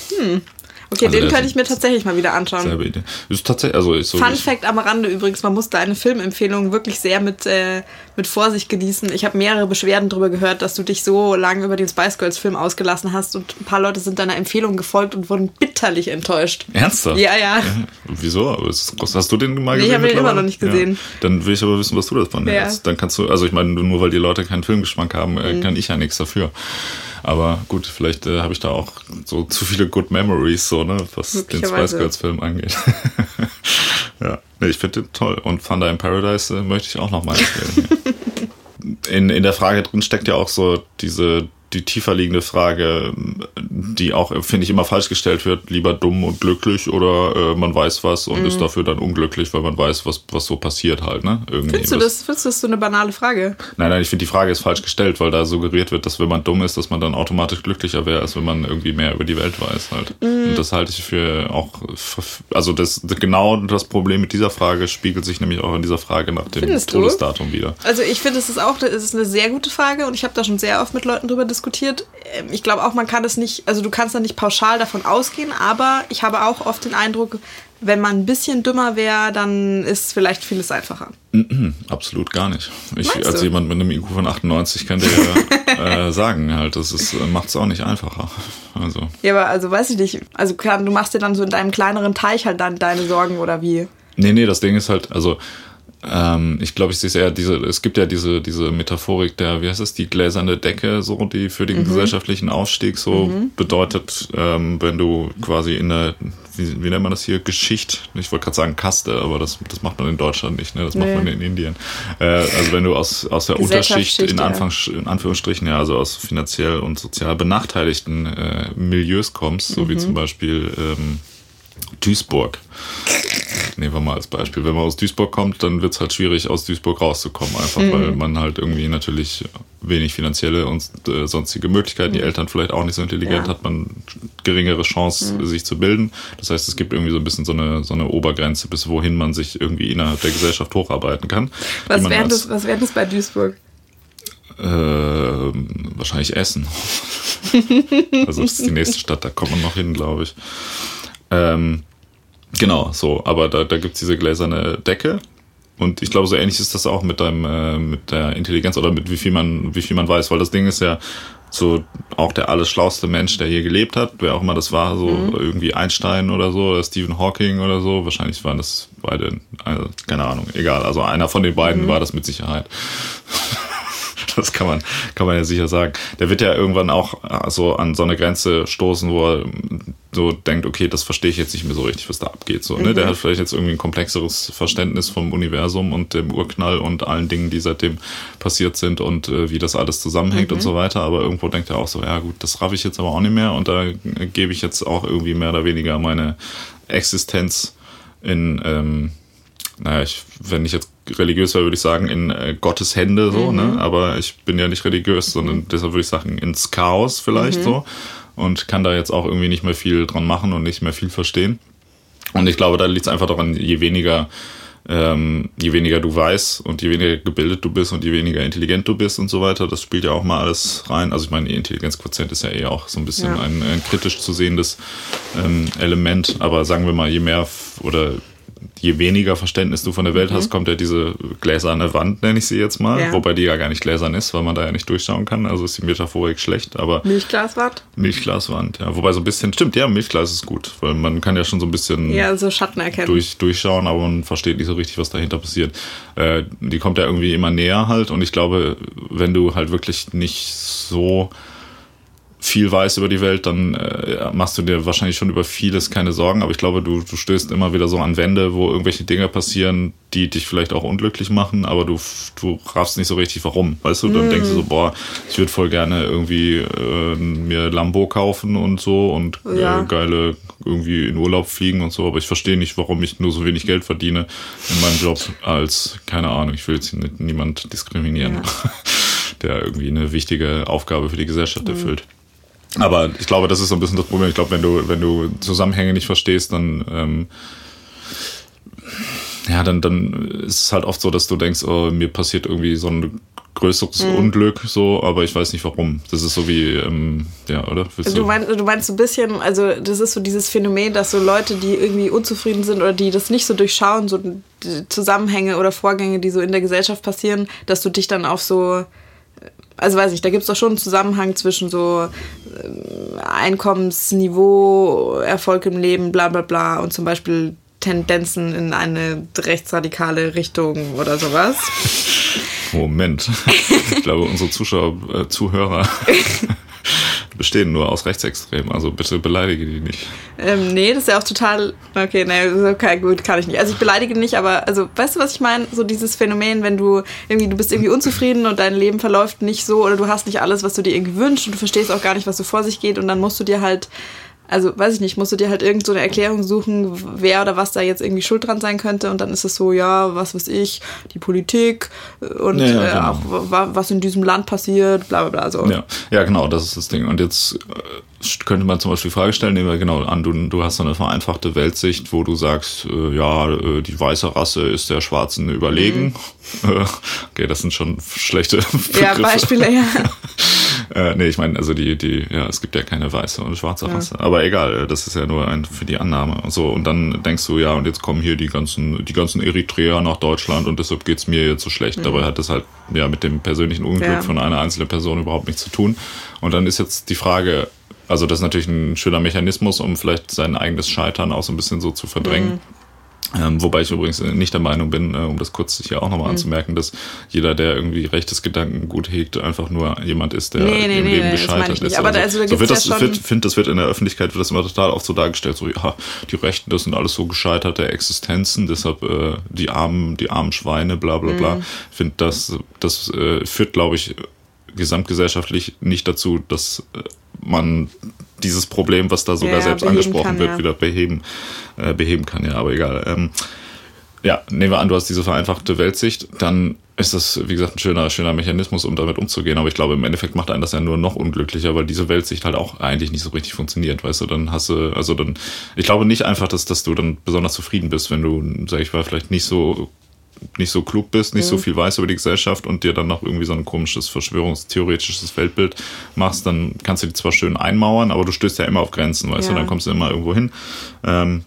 Okay, Also den könnte ich mir tatsächlich mal wieder anschauen. Selbe Idee. Ist tatsächlich, also ist so. Fun Fact am Rande übrigens, man muss deine Filmempfehlungen wirklich sehr mit, äh, mit Vorsicht genießen. Ich habe mehrere Beschwerden darüber gehört, dass du dich so lange über den Spice Girls Film ausgelassen hast und ein paar Leute sind deiner Empfehlung gefolgt und wurden bitterlich enttäuscht. Ernsthaft? Ja, ja. Wieso? Hast du den mal Nee, gesehen? ich hab den immer noch nicht gesehen. Ja. Dann will ich aber wissen, was du davon Ja. hältst. Dann kannst du, also ich meine, nur weil die Leute keinen Filmgeschmack haben, äh, Mhm. kann ich ja nichts dafür. Aber gut, vielleicht äh, habe ich da auch so zu viele Good Memories, so, ne, was den Spice Möglicherweise. Girls Film angeht. ja, nee, ich finde den toll. Und Thunder in Paradise äh, möchte ich auch noch mal empfehlen. in, in der Frage drin steckt ja auch so diese die tiefer liegende Frage, die auch, finde ich, immer falsch gestellt wird, lieber dumm und glücklich oder äh, man weiß was und Mhm. ist dafür dann unglücklich, weil man weiß, was, was so passiert halt, ne? Irgendwie. Findest du das, findest du das so eine banale Frage? Nein, nein, ich finde die Frage ist falsch gestellt, weil da suggeriert wird, dass wenn man dumm ist, dass man dann automatisch glücklicher wäre, als wenn man irgendwie mehr über die Welt weiß halt. Mhm. Und das halte ich für auch, also das genau das Problem mit dieser Frage spiegelt sich nämlich auch in dieser Frage nach dem? Todesdatum wieder. Also ich finde, es ist auch es ist eine sehr gute Frage und ich habe da schon sehr oft mit Leuten drüber diskutiert. Ähm, Ich glaube auch, man kann es nicht, also du kannst da nicht pauschal davon ausgehen, aber ich habe auch oft den Eindruck, wenn man ein bisschen dümmer wäre, dann ist vielleicht vieles einfacher. Mhm, absolut gar nicht. Ich als jemand mit einem IQ von 98 kann dir ja äh, sagen, halt, das ist macht es auch nicht einfacher. Also Ja, aber also weiß ich nicht, also klar, du machst dir dann so in deinem kleineren Teich halt dann deine Sorgen oder wie? Nee, nee, das Ding ist halt, also ähm, ich glaube, ich sehe es eher diese, es gibt ja diese, diese Metaphorik der, wie heißt es, die gläserne Decke, so, die für den gesellschaftlichen Aufstieg so bedeutet, ähm, wenn du quasi in der, wie, wie nennt man das hier, Geschicht, ich wollte gerade sagen Kaste, aber das, das macht man in Deutschland nicht, ne? das macht Nee. man in Indien. Äh, also wenn du aus, aus der Unterschicht, in, ja. Anfangs, in Anführungsstrichen, ja, also aus finanziell und sozial benachteiligten äh, Milieus kommst, so wie zum Beispiel ähm, Duisburg. Nehmen wir mal als Beispiel. Wenn man aus Duisburg kommt, dann wird es halt schwierig, aus Duisburg rauszukommen. Einfach weil man halt irgendwie natürlich wenig finanzielle und äh, sonstige Möglichkeiten, die Eltern vielleicht auch nicht so intelligent, Ja. hat man geringere Chance, sich zu bilden. Das heißt, es gibt irgendwie so ein bisschen so eine, so eine Obergrenze, bis wohin man sich irgendwie innerhalb der Gesellschaft hocharbeiten kann. Was wäre das, was wär das bei Duisburg? ähm, wahrscheinlich Essen. also das ist die nächste Stadt, da kommt man noch hin, glaube ich. Ähm, genau, so, aber da, da gibt es diese gläserne Decke. Und ich glaube, so ähnlich ist das auch mit deinem, äh, mit der Intelligenz oder mit wie viel man, wie viel man weiß, weil das Ding ist ja so auch der alles schlauste Mensch, der je gelebt hat, wer auch immer das war, so irgendwie Einstein oder so, oder Stephen Hawking oder so, wahrscheinlich waren das beide, also, keine Ahnung, egal, also einer von den beiden war das mit Sicherheit. Das kann man, kann man ja sicher sagen. Der wird ja irgendwann auch äh, so an so eine Grenze stoßen, wo er mm, so denkt, okay, das verstehe ich jetzt nicht mehr so richtig, was da abgeht. So, ne? Der hat vielleicht jetzt irgendwie ein komplexeres Verständnis vom Universum und dem Urknall und allen Dingen, die seitdem passiert sind und äh, wie das alles zusammenhängt und so weiter. Aber irgendwo denkt er auch so, ja gut, das raff ich jetzt aber auch nicht mehr und da äh, gebe ich jetzt auch irgendwie mehr oder weniger meine Existenz in, ähm, naja, ich, wenn ich jetzt religiös wäre, würde ich sagen, in äh, Gottes Hände so, ne? Aber ich bin ja nicht religiös, sondern deshalb würde ich sagen, ins Chaos vielleicht so. Und kann da jetzt auch irgendwie nicht mehr viel dran machen und nicht mehr viel verstehen. Und ich glaube, da liegt es einfach daran, je weniger, ähm, je weniger du weißt und je weniger gebildet du bist und je weniger intelligent du bist und so weiter, das spielt ja auch mal alles rein. Also ich meine, Intelligenzquotient ist ja eh auch so ein bisschen Ja. ein, ein kritisch zu sehendes ähm, Element. Aber sagen wir mal, je mehr oder je weniger Verständnis du von der Welt hast, kommt ja diese gläserne Wand, nenne ich sie jetzt mal. Ja. Wobei die ja gar nicht gläsern ist, weil man da ja nicht durchschauen kann. Also ist die Metaphorik schlecht, aber Milchglaswand? Milchglaswand, ja. Wobei so ein bisschen, stimmt, ja, Milchglas ist gut, weil man kann ja schon so ein bisschen Ja, so Schatten erkennen. durch, durchschauen, aber man versteht nicht so richtig, was dahinter passiert. Äh, die kommt ja irgendwie immer näher halt und ich glaube, wenn du halt wirklich nicht so viel weißt über die Welt, dann äh, machst du dir wahrscheinlich schon über vieles keine Sorgen, aber ich glaube, du, du stößt immer wieder so an Wände, wo irgendwelche Dinge passieren, die dich vielleicht auch unglücklich machen, aber du, du raffst nicht so richtig, warum. Weißt du, dann denkst du so, boah, ich würde voll gerne irgendwie äh, mir Lambo kaufen und so und Ja. äh, geile irgendwie in Urlaub fliegen und so, aber ich verstehe nicht, warum ich nur so wenig Geld verdiene in meinem Job als, keine Ahnung, ich will jetzt niemand diskriminieren, Ja. der irgendwie eine wichtige Aufgabe für die Gesellschaft erfüllt. Aber ich glaube, das ist so ein bisschen das Problem. Ich glaube, wenn du, wenn du Zusammenhänge nicht verstehst, dann, ähm, ja, dann, dann ist es halt oft so, dass du denkst, oh, mir passiert irgendwie so ein größeres mhm. Unglück, so, aber ich weiß nicht warum. Das ist so wie, ähm, ja, oder? Du, du, meinst, du meinst so ein bisschen, also das ist so dieses Phänomen, dass so Leute, die irgendwie unzufrieden sind oder die das nicht so durchschauen, so Zusammenhänge oder Vorgänge, die so in der Gesellschaft passieren, dass du dich dann auf so also weiß ich, da gibt es doch schon einen Zusammenhang zwischen so Einkommensniveau, Erfolg im Leben, bla bla bla und zum Beispiel Tendenzen in eine rechtsradikale Richtung oder sowas. Moment. Ich glaube, unsere Zuschauer, äh, Zuhörer bestehen nur aus Rechtsextremen, also bitte beleidige die nicht. Ähm, nee, das ist ja auch total. Okay, nee, okay, gut, kann ich nicht. Also ich beleidige nicht, aber also weißt du, was ich meine? So dieses Phänomen, wenn du irgendwie, du bist irgendwie unzufrieden und dein Leben verläuft nicht so oder du hast nicht alles, was du dir irgendwie wünschst und du verstehst auch gar nicht, was so vor sich geht und dann musst du dir halt also weiß ich nicht, musst du dir halt irgend so eine Erklärung suchen, wer oder was da jetzt irgendwie schuld dran sein könnte und dann ist es so, ja, was weiß ich, die Politik und ja, ja, genau. auch was in diesem Land passiert, bla bla bla. So. Ja. ja, genau, das ist das Ding. Und jetzt äh, könnte man zum Beispiel die Frage stellen, nehmen wir genau an, du, du hast so eine vereinfachte Weltsicht, wo du sagst, äh, ja, äh, die weiße Rasse ist der Schwarzen überlegen. Mhm. okay, das sind schon schlechte Begriffe. Ja, Beispiele, ja. Äh, nee, ich meine, also die, die, ja, es gibt ja keine weiße und schwarze Rasse. Ja. Aber egal, das ist ja nur ein für die Annahme. So, und dann denkst du, ja, und jetzt kommen hier die ganzen, die ganzen Eritreer nach Deutschland und deshalb geht's mir jetzt so schlecht. Mhm. Dabei hat das halt ja mit dem persönlichen Unglück ja. von einer einzelnen Person überhaupt nichts zu tun. Und dann ist jetzt die Frage, also das ist natürlich ein schöner Mechanismus, um vielleicht sein eigenes Scheitern auch so ein bisschen so zu verdrängen. Mhm. Ähm, wobei ich übrigens nicht der Meinung bin, äh, um das kurz hier auch nochmal mhm. anzumerken, dass jeder, der irgendwie rechtes Gedanken gut hegt, einfach nur jemand ist, der nee, nee, im nee, Leben gescheitert ist. Aber also, also da so wird das, ja wird, find, das wird in der Öffentlichkeit wird das immer total auch so dargestellt, so ja, die Rechten, das sind alles so gescheiterte Existenzen, deshalb äh, die armen, die armen Schweine, bla bla bla. Mhm. Ich finde, das, das äh, führt, glaube ich, gesamtgesellschaftlich nicht dazu, dass äh, man dieses Problem, was da sogar ja, selbst angesprochen kann, wird, ja. wieder beheben, äh, beheben kann. Ja, aber egal. Ähm, ja, nehmen wir an, du hast diese vereinfachte Weltsicht, dann ist das, wie gesagt, ein schöner, schöner Mechanismus, um damit umzugehen. Aber ich glaube, im Endeffekt macht einen das ja nur noch unglücklicher, weil diese Weltsicht halt auch eigentlich nicht so richtig funktioniert, weißt du, dann hast du, also dann, ich glaube nicht einfach, dass, dass du dann besonders zufrieden bist, wenn du, sag ich mal, vielleicht nicht so nicht so klug bist, nicht mhm. so viel weißt über die Gesellschaft und dir dann noch irgendwie so ein komisches verschwörungstheoretisches Weltbild machst, dann kannst du die zwar schön einmauern, aber du stößt ja immer auf Grenzen, weißt ja. du, dann kommst du immer irgendwo hin. Ähm,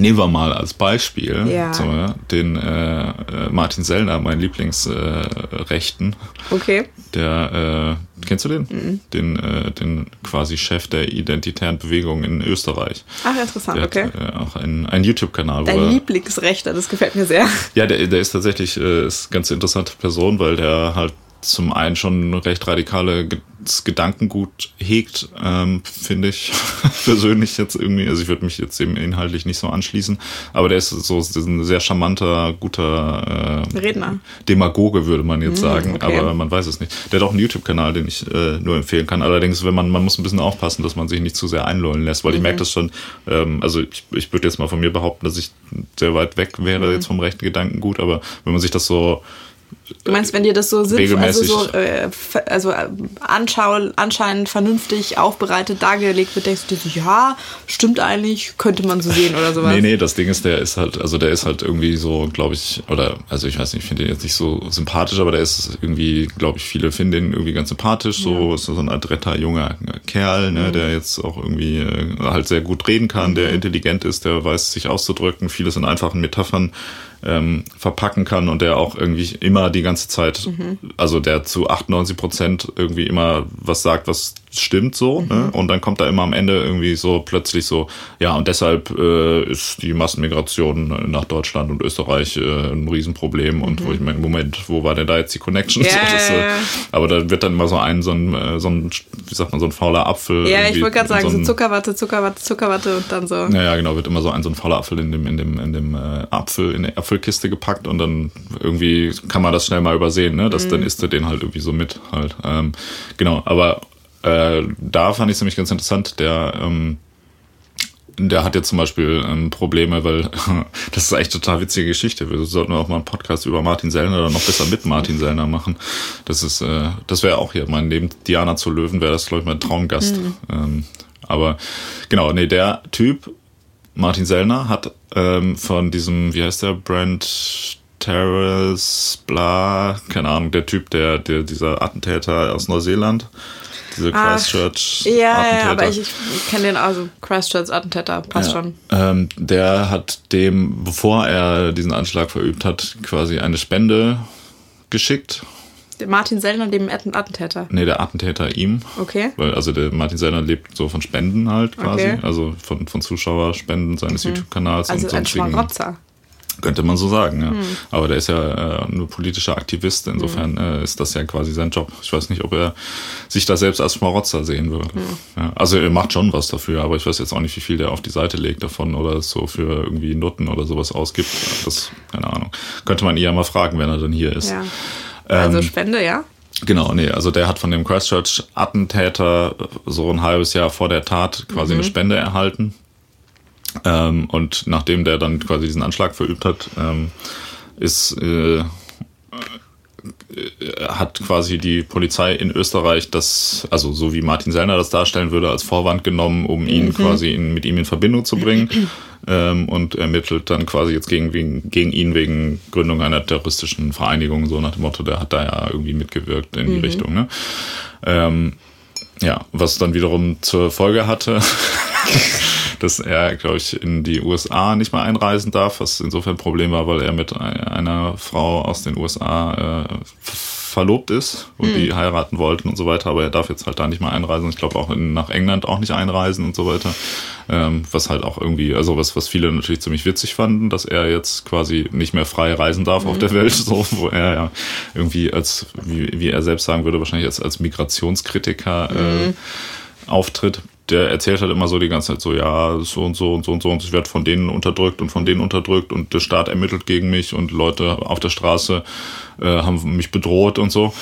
Nehmen wir mal als Beispiel ja. so, den äh, äh, Martin Sellner, mein Lieblingsrechten. Äh, okay. Der, äh, kennst du den? Mhm. Den, äh, den quasi Chef der identitären Bewegung in Österreich. Ach, interessant, der okay. Hat, äh, auch einen, einen YouTube-Kanal. Dein Lieblingsrechter, das gefällt mir sehr. Ja, der, der ist tatsächlich äh, ist eine ganz interessante Person, weil der halt zum einen schon recht radikale Gedankengut hegt, ähm, finde ich persönlich jetzt irgendwie. Also ich würde mich jetzt eben inhaltlich nicht so anschließen, aber der ist so ist ein sehr charmanter, guter äh, Redner. Demagoge, würde man jetzt mm, sagen, okay. aber man weiß es nicht. Der hat auch einen YouTube-Kanal, den ich äh, nur empfehlen kann. Allerdings, wenn man, man muss ein bisschen aufpassen, dass man sich nicht zu sehr einlullen lässt, weil mhm. ich merke das schon, ähm, also ich, ich würde jetzt mal von mir behaupten, dass ich sehr weit weg wäre mhm. jetzt vom rechten Gedankengut, aber wenn man sich das so Du meinst, wenn dir das so sinnvoll, also so äh, also äh, anschau anscheinend vernünftig aufbereitet dargelegt wird, denkst du dir so, ja, stimmt eigentlich, könnte man so sehen oder sowas. Nee, nee, das Ding ist, der ist halt, also der ist halt irgendwie so, glaube ich, oder, also ich weiß nicht, ich finde den jetzt nicht so sympathisch, aber der ist irgendwie, glaube ich, viele finden den irgendwie ganz sympathisch, so, ja. ist so ein adretter junger Kerl, ne, mhm. der jetzt auch irgendwie äh, halt sehr gut reden kann, mhm. der intelligent ist, der weiß sich auszudrücken, vieles in einfachen Metaphern ähm, verpacken kann und der auch irgendwie immer die ganze Zeit, mhm. also der zu 98 Prozent irgendwie immer was sagt, was stimmt so. Mhm. Ne? Und dann kommt da immer am Ende irgendwie so plötzlich so, ja, und deshalb äh, ist die Massenmigration nach Deutschland und Österreich äh, ein Riesenproblem. Und mhm. wo ich meine, Moment, wo war denn da jetzt die Connection? Yeah. So, das, äh, aber da wird dann immer so ein, so ein, äh, so ein, wie sagt man, so ein fauler Apfel. Ja, ich wollte gerade sagen, so, ein, so, Zuckerwatte, Zuckerwatte, Zuckerwatte und dann so. Ja, ja, genau, wird immer so ein, so ein fauler Apfel in dem, in dem, in dem äh, Apfel, in der Apfelkiste gepackt und dann irgendwie kann man das schnell mal übersehen, ne? Das, mhm. Dann isst er den halt irgendwie so mit halt. Ähm, genau, aber äh, da fand ich es nämlich ganz interessant, der, ähm, der hat jetzt zum Beispiel ähm, Probleme, weil das ist echt total witzige Geschichte. Wir sollten auch mal einen Podcast über Martin Sellner oder noch besser mit Martin Sellner machen. Das ist, äh, das wäre auch hier mein Leben. Diana zu Löwen wäre das, glaube ich, mein Traumgast. Mhm. Ähm, aber genau, nee, der Typ, Martin Sellner, hat ähm, von diesem, wie heißt der, Brand Terrace, bla, keine Ahnung, der Typ, der, der dieser Attentäter aus Neuseeland, diese Christchurch ah, ja. Ja, aber ich, ich kenne den also Christchurch Attentäter, passt ja. schon. Ähm, der hat dem, bevor er diesen Anschlag verübt hat, quasi eine Spende geschickt. Der Martin Sellner, dem Attentäter? Nee, der Attentäter ihm. Okay. Weil, also der Martin Sellner lebt so von Spenden halt quasi. Okay. Also von, von Zuschauerspenden seines mhm. YouTube-Kanals. Also und ein Schmarotzer. Könnte man so sagen, ja. Hm. Aber der ist ja äh, nur politischer Aktivist, insofern hm. äh, ist das ja quasi sein Job. Ich weiß nicht, ob er sich da selbst als Schmarotzer sehen würde. Hm. Ja, also er macht schon was dafür, aber ich weiß jetzt auch nicht, wie viel der auf die Seite legt davon oder so für irgendwie Nutten oder sowas ausgibt. Das, keine Ahnung. Könnte man eher mal fragen, wenn er dann hier ist. Ja. Also ähm, Spende, ja? Genau, nee, also der hat von dem Christchurch-Attentäter so ein halbes Jahr vor der Tat quasi mhm. eine Spende erhalten. Ähm, und nachdem der dann quasi diesen Anschlag verübt hat, ähm, ist äh, hat quasi die Polizei in Österreich das, also so wie Martin Sellner das darstellen würde, als Vorwand genommen, um ihn mhm. quasi in, mit ihm in Verbindung zu bringen ähm, und ermittelt dann quasi jetzt gegen, wegen, gegen ihn wegen Gründung einer terroristischen Vereinigung, so nach dem Motto, der hat da ja irgendwie mitgewirkt in die mhm. Richtung. Ne? Ähm, ja, was dann wiederum zur Folge hatte, dass er, glaube ich, in die USA nicht mehr einreisen darf, was insofern ein Problem war, weil er mit einer Frau aus den USA äh, verlobt ist und hm. die heiraten wollten und so weiter, aber er darf jetzt halt da nicht mehr einreisen. Ich glaube auch in, nach England auch nicht einreisen und so weiter. Ähm, was halt auch irgendwie, also was, was viele natürlich ziemlich witzig fanden, dass er jetzt quasi nicht mehr frei reisen darf mhm. auf der Welt, so, wo er ja irgendwie als, wie, wie er selbst sagen würde, wahrscheinlich als, als Migrationskritiker äh, mhm. auftritt der erzählt halt immer so die ganze Zeit so, ja, so und so und so und so und ich werde von denen unterdrückt und von denen unterdrückt und der Staat ermittelt gegen mich und Leute auf der Straße äh, haben mich bedroht und so.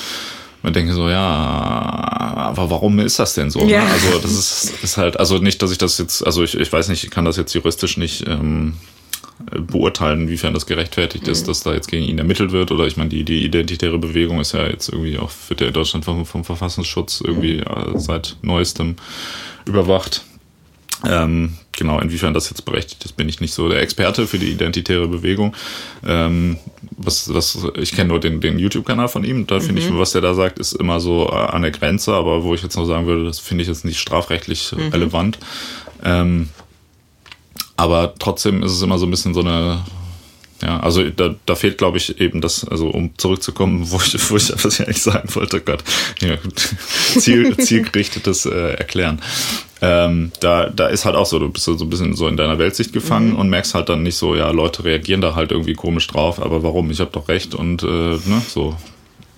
Man denke so, ja, aber warum ist das denn so? Ne? Ja. Ne? Also das ist, ist halt, also nicht, dass ich das jetzt, also ich, ich weiß nicht, ich kann das jetzt juristisch nicht ähm, beurteilen, inwiefern das gerechtfertigt mhm. ist, dass da jetzt gegen ihn ermittelt wird. Oder ich meine, die, die identitäre Bewegung ist ja jetzt irgendwie auch, wird ja in Deutschland vom, vom Verfassungsschutz irgendwie äh, seit neuestem überwacht. Ähm, genau, inwiefern das jetzt berechtigt ist, bin ich nicht so der Experte für die identitäre Bewegung. Ähm, was, was, ich kenne nur den, den YouTube-Kanal von ihm. Da finde mhm. ich, was der da sagt, ist immer so an der Grenze, aber wo ich jetzt noch sagen würde, das finde ich jetzt nicht strafrechtlich mhm. relevant. Ähm, aber trotzdem ist es immer so ein bisschen so eine ja, also da, da fehlt, glaube ich, eben das, also um zurückzukommen, wo ich, wo ich was ich eigentlich sagen wollte, Gott, ja, Ziel, zielgerichtetes äh, Erklären. Ähm, da, da ist halt auch so, du bist so ein bisschen so in deiner Weltsicht gefangen mhm. und merkst halt dann nicht so, ja, Leute reagieren da halt irgendwie komisch drauf, aber warum? Ich habe doch recht und äh, ne, so,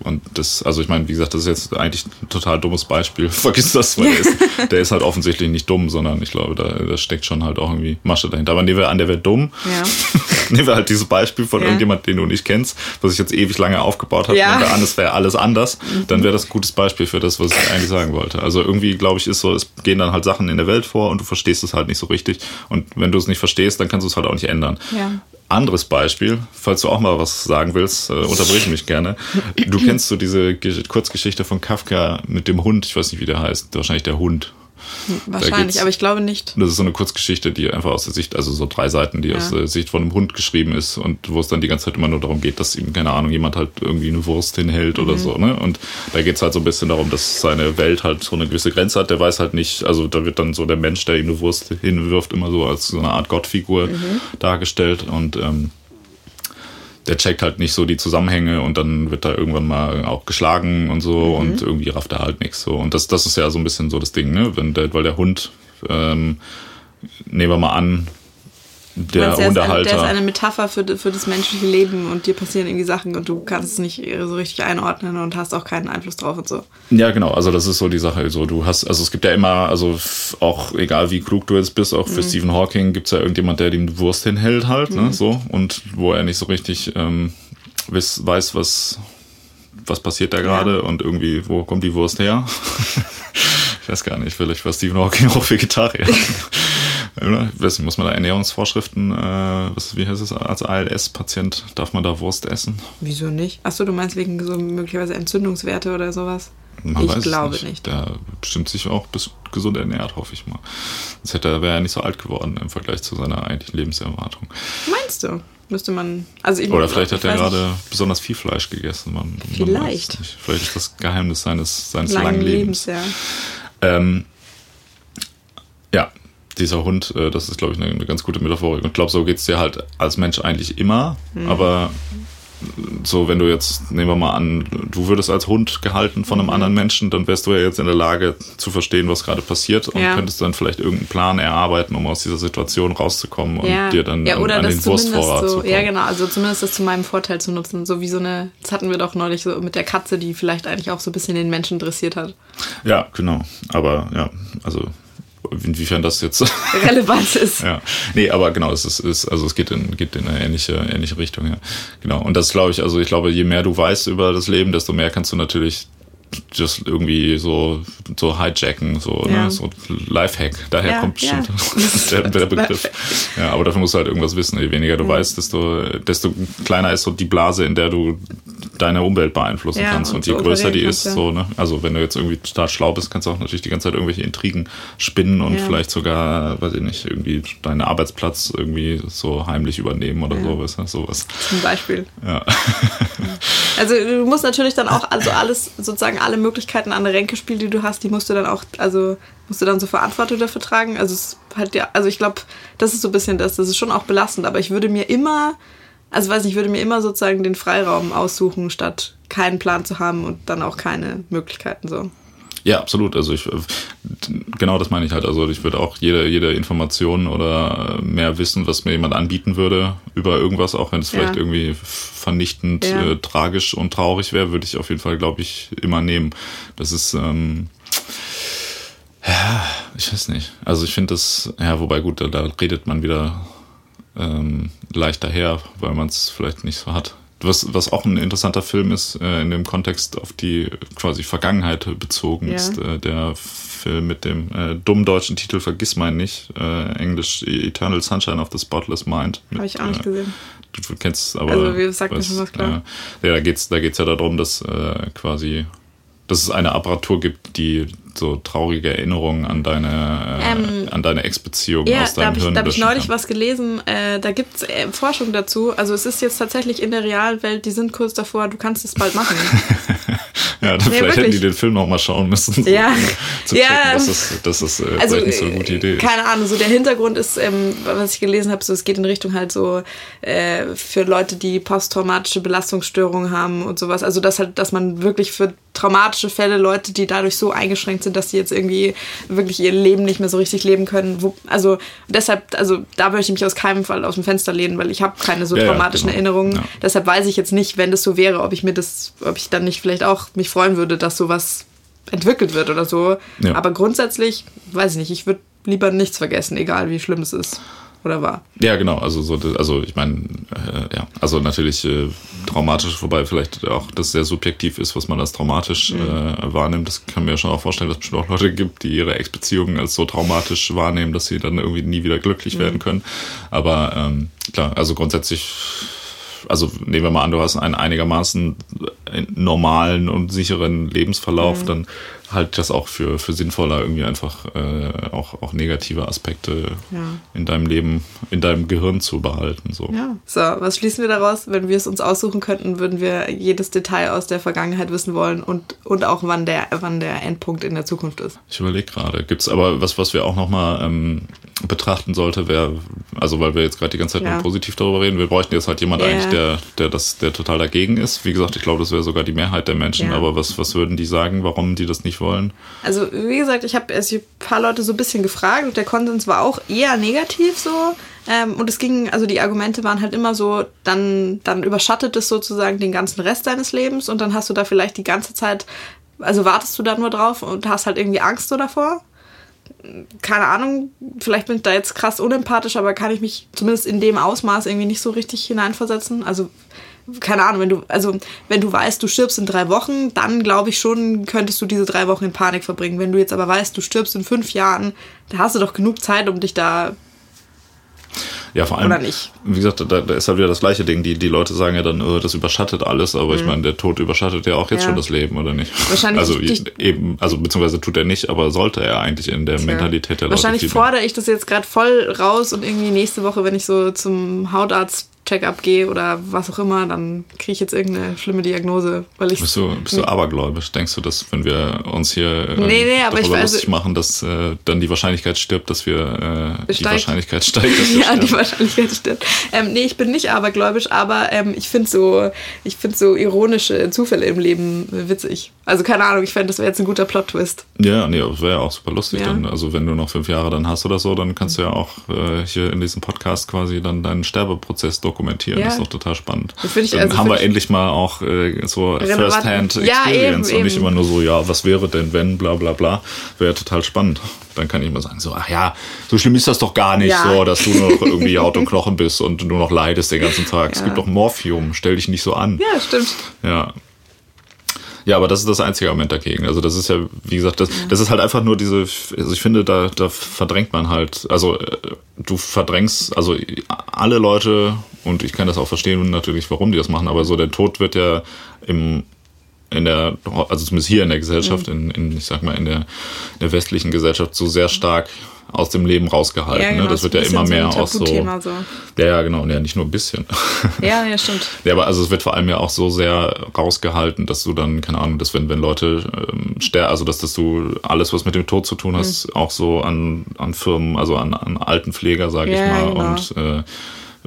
und das, also ich meine, wie gesagt, das ist jetzt eigentlich ein total dummes Beispiel. Vergiss das, weil der ist, der ist halt offensichtlich nicht dumm, sondern ich glaube, da, da steckt schon halt auch irgendwie Masche dahinter. Aber nehmen wir an, der wäre dumm. Ja. nehmen wir halt dieses Beispiel von ja. irgendjemand, den du nicht kennst, was ich jetzt ewig lange aufgebaut habe. Ja. Nehmen wir an, es wäre alles anders. Mhm. Dann wäre das ein gutes Beispiel für das, was ich eigentlich sagen wollte. Also irgendwie, glaube ich, ist so, es gehen dann halt Sachen in der Welt vor und du verstehst es halt nicht so richtig. Und wenn du es nicht verstehst, dann kannst du es halt auch nicht ändern. Ja. Anderes Beispiel, falls du auch mal was sagen willst, äh, unterbrich mich gerne. Du kennst so diese Kurzgeschichte von Kafka mit dem Hund, ich weiß nicht, wie der heißt, wahrscheinlich der Hund. Wahrscheinlich, aber ich glaube nicht. Das ist so eine Kurzgeschichte, die einfach aus der Sicht, also so drei Seiten, die ja. aus der Sicht von einem Hund geschrieben ist und wo es dann die ganze Zeit immer nur darum geht, dass ihm, keine Ahnung, jemand halt irgendwie eine Wurst hinhält mhm. oder so. Ne? Und da geht es halt so ein bisschen darum, dass seine Welt halt so eine gewisse Grenze hat. Der weiß halt nicht, also da wird dann so der Mensch, der ihm eine Wurst hinwirft, immer so als so eine Art Gottfigur mhm. dargestellt und ähm, der checkt halt nicht so die Zusammenhänge und dann wird da irgendwann mal auch geschlagen und so mhm. und irgendwie rafft er halt nichts so. Und das, das ist ja so ein bisschen so das Ding, ne? Wenn der, weil der Hund, ähm, nehmen wir mal an, der meinst, Hundehalter. Der ist, eine, Metapher für, für das menschliche Leben und dir passieren irgendwie Sachen und du kannst es nicht so richtig einordnen und hast auch keinen Einfluss drauf und so. Ja, genau. Also das ist so die Sache. So, du hast, also es gibt ja immer, also auch egal wie klug du jetzt bist, auch für mhm. Stephen Hawking gibt es ja irgendjemand, der ihm Wurst hinhält halt, ne, mhm. ne, so und wo er nicht so richtig ähm, weiß, weiß, was was passiert da gerade ja. und irgendwie, wo kommt die Wurst her? ich weiß gar nicht, vielleicht war Stephen Hawking auch Vegetarier. Ich weiß nicht, muss man da Ernährungsvorschriften, äh, was, wie heißt es, als ALS-Patient, darf man da Wurst essen? Wieso nicht? Achso, du meinst wegen so möglicherweise Entzündungswerte oder sowas? Man ich glaube nicht. nicht. Der bestimmt sich auch bis gesund ernährt, hoffe ich mal. Sonst hätte er, wäre er nicht so alt geworden im Vergleich zu seiner eigentlichen Lebenserwartung. Meinst du? Müsste man. Also Oder vielleicht hat er gerade nicht. besonders viel Fleisch gegessen. Man, Man Vielleicht. nicht. Vielleicht ist das Geheimnis seines, seines langen langen Lebens, Lebens. ja. Ähm, ja, dieser Hund, äh, das ist, glaube ich, eine, eine ganz gute Metaphorik. Und ich glaube, so geht es dir halt als Mensch eigentlich immer. Mhm. Aber so, wenn du jetzt, nehmen wir mal an, du würdest als Hund gehalten von einem Mhm. anderen Menschen, dann wärst du ja jetzt in der Lage zu verstehen, was gerade passiert und Ja. könntest dann vielleicht irgendeinen Plan erarbeiten, um aus dieser Situation rauszukommen und ja. dir dann ja, an, oder an das den Wurstvorrat zu so, kommen. ja genau, also zumindest das zu meinem Vorteil zu nutzen, so wie so eine, das hatten wir doch neulich so mit der Katze, die vielleicht eigentlich auch so ein bisschen den Menschen dressiert hat. Ja, genau. Aber ja, also inwiefern das jetzt Relevant ist. Ja, nee, aber genau, es ist, ist also es geht in, geht in eine ähnliche, ähnliche Richtung, ja. Genau. Und das glaube ich, also ich glaube, je mehr du weißt über das Leben, desto mehr kannst du natürlich das irgendwie so, so hijacken, so, Ja. ne, so Lifehack. Daher Ja, kommt bestimmt ja. der, der Begriff. Ja, aber dafür musst du halt irgendwas wissen. Je weniger du Ja. weißt, desto, desto kleiner ist so die Blase, in der du deine Umwelt beeinflussen kannst. und Und je so größer die ist, so, ne? Also wenn du jetzt irgendwie total schlau bist, kannst du auch natürlich die ganze Zeit irgendwelche Intrigen spinnen und vielleicht sogar, weiß ich nicht, irgendwie deinen Arbeitsplatz irgendwie so heimlich übernehmen oder Ja. sowas. Ne? Sowas. Zum Beispiel. Ja. Also du musst natürlich dann auch, also alles, sozusagen alle Möglichkeiten an Ränkespiel, die du hast, die musst du dann auch, also musst du dann so Verantwortung dafür tragen. Also es hat ja, also ich glaube, das ist so ein bisschen das, das ist schon auch belastend, aber ich würde mir immer, also weiß nicht, ich würde mir immer sozusagen den Freiraum aussuchen, statt keinen Plan zu haben und dann auch keine Möglichkeiten so. Ja, absolut. Also ich genau das meine ich halt. Also ich würde auch jede, jede Information oder mehr Wissen, was mir jemand anbieten würde über irgendwas, auch wenn es Ja. vielleicht irgendwie vernichtend, Ja. äh, tragisch und traurig wäre, würde ich auf jeden Fall, glaube ich, immer nehmen. Das ist ähm, ja, ich weiß nicht. Also ich finde das, ja, wobei gut, da, da redet man wieder ähm, leichter her, weil man es vielleicht nicht so hat. Was, was auch ein interessanter Film ist, äh, in dem Kontext auf die quasi Vergangenheit bezogen, Ja. ist äh, der Film mit dem äh, dummen deutschen Titel Vergiss mein nicht, äh, Englisch Eternal Sunshine of the Spotless Mind. Habe ich auch nicht äh, gesehen. Du, kennst aber. Also, wie sagt mir weißt, schon was, klar. Ja, ja da geht's, da geht's ja darum, dass äh, quasi, dass es eine Apparatur gibt, die so traurige Erinnerungen an deine, äh, Ähm, an deine Ex-Beziehung Ja, aus da deinem habe ich, Hirn da hab ich neulich kann. was gelesen. Äh, da gibt es äh, Forschung dazu. Also es ist jetzt tatsächlich in der realen Welt, die sind kurz davor, du kannst es bald machen. Ja, dann vielleicht hätten wirklich. die den Film noch mal schauen müssen. so, Ja. Zu Ja. checken, das, dass das äh, Also, vielleicht nicht so eine gute Idee äh, ist. keine Ahnung, so der Hintergrund ist, ähm, was ich gelesen habe, so es geht in Richtung halt so äh, für Leute, die posttraumatische Belastungsstörungen haben und sowas. Also dass halt, dass man wirklich für traumatische Fälle Leute, die dadurch so eingeschränkt sind, dass sie jetzt irgendwie wirklich ihr Leben nicht mehr so richtig leben können. Wo, also deshalb, also da möchte ich mich aus keinem Fall aus dem Fenster lehnen, weil ich habe keine so Ja, ja, traumatischen genau. Erinnerungen. Ja. Deshalb weiß ich jetzt nicht, wenn das so wäre, ob ich mir das, ob ich dann nicht vielleicht auch mich freuen würde, dass sowas entwickelt wird oder so. Ja. Aber grundsätzlich, weiß ich nicht, ich würde lieber nichts vergessen, egal wie schlimm es ist oder war. Ja, genau. Also so, also ich meine, äh, ja, also natürlich äh, traumatisch, wobei vielleicht auch das sehr subjektiv ist, was man als traumatisch Mhm. äh, wahrnimmt. Das kann mir ja schon auch vorstellen, dass es bestimmt auch Leute gibt, die ihre Ex-Beziehungen als so traumatisch wahrnehmen, dass sie dann irgendwie nie wieder glücklich Mhm. werden können. Aber ähm, klar, also grundsätzlich. Also nehmen wir mal an, du hast einen einigermaßen normalen und sicheren Mhm. Lebensverlauf, dann halt das auch für, für sinnvoller, irgendwie einfach äh, auch, auch negative Aspekte Ja. in deinem Leben, in deinem Gehirn zu behalten. So. Ja. So, was schließen wir daraus? Wenn wir es uns aussuchen könnten, würden wir jedes Detail aus der Vergangenheit wissen wollen und, und auch wann der, wann der Endpunkt in der Zukunft ist. Ich überlege gerade. Gibt es aber was, was wir auch nochmal ähm, betrachten sollte, wäre, also weil wir jetzt gerade die ganze Zeit Ja. nur positiv darüber reden, wir bräuchten jetzt halt jemand Ja. eigentlich, der, der das, der total dagegen ist. Wie gesagt, ich glaube, das wäre sogar die Mehrheit der Menschen, Ja. aber was, was würden die sagen, warum die das nicht wollen? Also, wie gesagt, ich habe erst ein paar Leute so ein bisschen gefragt und der Konsens war auch eher negativ so. Ähm, und es ging, also die Argumente waren halt immer so, dann, dann überschattet es sozusagen den ganzen Rest deines Lebens und dann hast du da vielleicht die ganze Zeit, also wartest du da nur drauf und hast halt irgendwie Angst so davor. Keine Ahnung, vielleicht bin ich da jetzt krass unempathisch, aber kann ich mich zumindest in dem Ausmaß irgendwie nicht so richtig hineinversetzen. Also keine Ahnung, wenn du, also wenn du weißt, du stirbst in drei Wochen, dann glaube ich schon, könntest du diese drei Wochen in Panik verbringen. Wenn du jetzt aber weißt, du stirbst in fünf Jahren, da hast du doch genug Zeit, um dich da Ja, vor allem, Oder nicht. wie gesagt, da, da, ist halt wieder das gleiche Ding. Die, die Leute sagen ja dann, oh, das überschattet alles, aber mhm. ich meine, der Tod überschattet ja auch jetzt ja. schon das Leben, oder nicht? Wahrscheinlich. Also eben, also beziehungsweise tut er nicht, aber sollte er eigentlich in der Tja. Mentalität der Leute. Wahrscheinlich fordere ich das jetzt gerade voll raus und irgendwie nächste Woche, wenn ich so zum Hautarzt Check-up gehe oder was auch immer, dann kriege ich jetzt irgendeine schlimme Diagnose, weil ich. Bist du, bist du abergläubisch? Denkst du, dass wenn wir uns hier äh, nee, nee, darüber ich, lustig also, machen, dass äh, dann die Wahrscheinlichkeit stirbt, dass wir äh, die Wahrscheinlichkeit steigt? Dass wir ja, sterben? die Wahrscheinlichkeit stirbt. Ähm, nee, ich bin nicht abergläubisch, aber ähm, ich finde so, ich finde so ironische Zufälle im Leben witzig. Also keine Ahnung, ich fände, das wäre jetzt ein guter Plot-Twist. Ja, nee, das wäre ja auch super lustig ja. dann. Also wenn du noch fünf Jahre dann hast oder so, dann kannst du ja auch äh, hier in diesem Podcast quasi dann deinen Sterbeprozess dokumentieren. Ja. Das ist doch total spannend. Ich, dann also haben wir endlich mal auch äh, so First-Hand ja, Experience eben, und nicht eben. immer nur so, ja, was wäre denn, wenn, bla bla bla. Wäre total spannend. Dann kann ich mal sagen, so, ach ja, so schlimm ist das doch gar nicht, ja. so, dass du nur noch irgendwie Haut und Knochen bist und nur noch leidest den ganzen Tag. Es gibt doch Morphium, stell dich nicht so an. Ja, stimmt. Ja, ja, aber das ist das einzige Argument dagegen. Also das ist ja, wie gesagt, das, das ist halt einfach nur diese, also ich finde, da, da verdrängt man halt, also äh, du verdrängst, also alle Leute, und ich kann das auch verstehen natürlich, warum die das machen, aber so der Tod wird ja im in der, also zumindest hier in der Gesellschaft, mhm. in, in, ich sag mal, in der, in der westlichen Gesellschaft so sehr stark aus dem Leben rausgehalten. Ja, ne? genau, ne? Das wird ja immer mehr so auch so, so. Ja, ja, genau. Ja, nicht nur ein bisschen. Ja, ja, stimmt. Ja, aber also es wird vor allem ja auch so sehr rausgehalten, dass du dann, keine Ahnung, dass wenn, wenn Leute ähm, sterben, also dass, dass du alles, was mit dem Tod zu tun hast, mhm. auch so an, an Firmen, also an, an Altenpfleger, sage ja, ich mal, genau. und äh,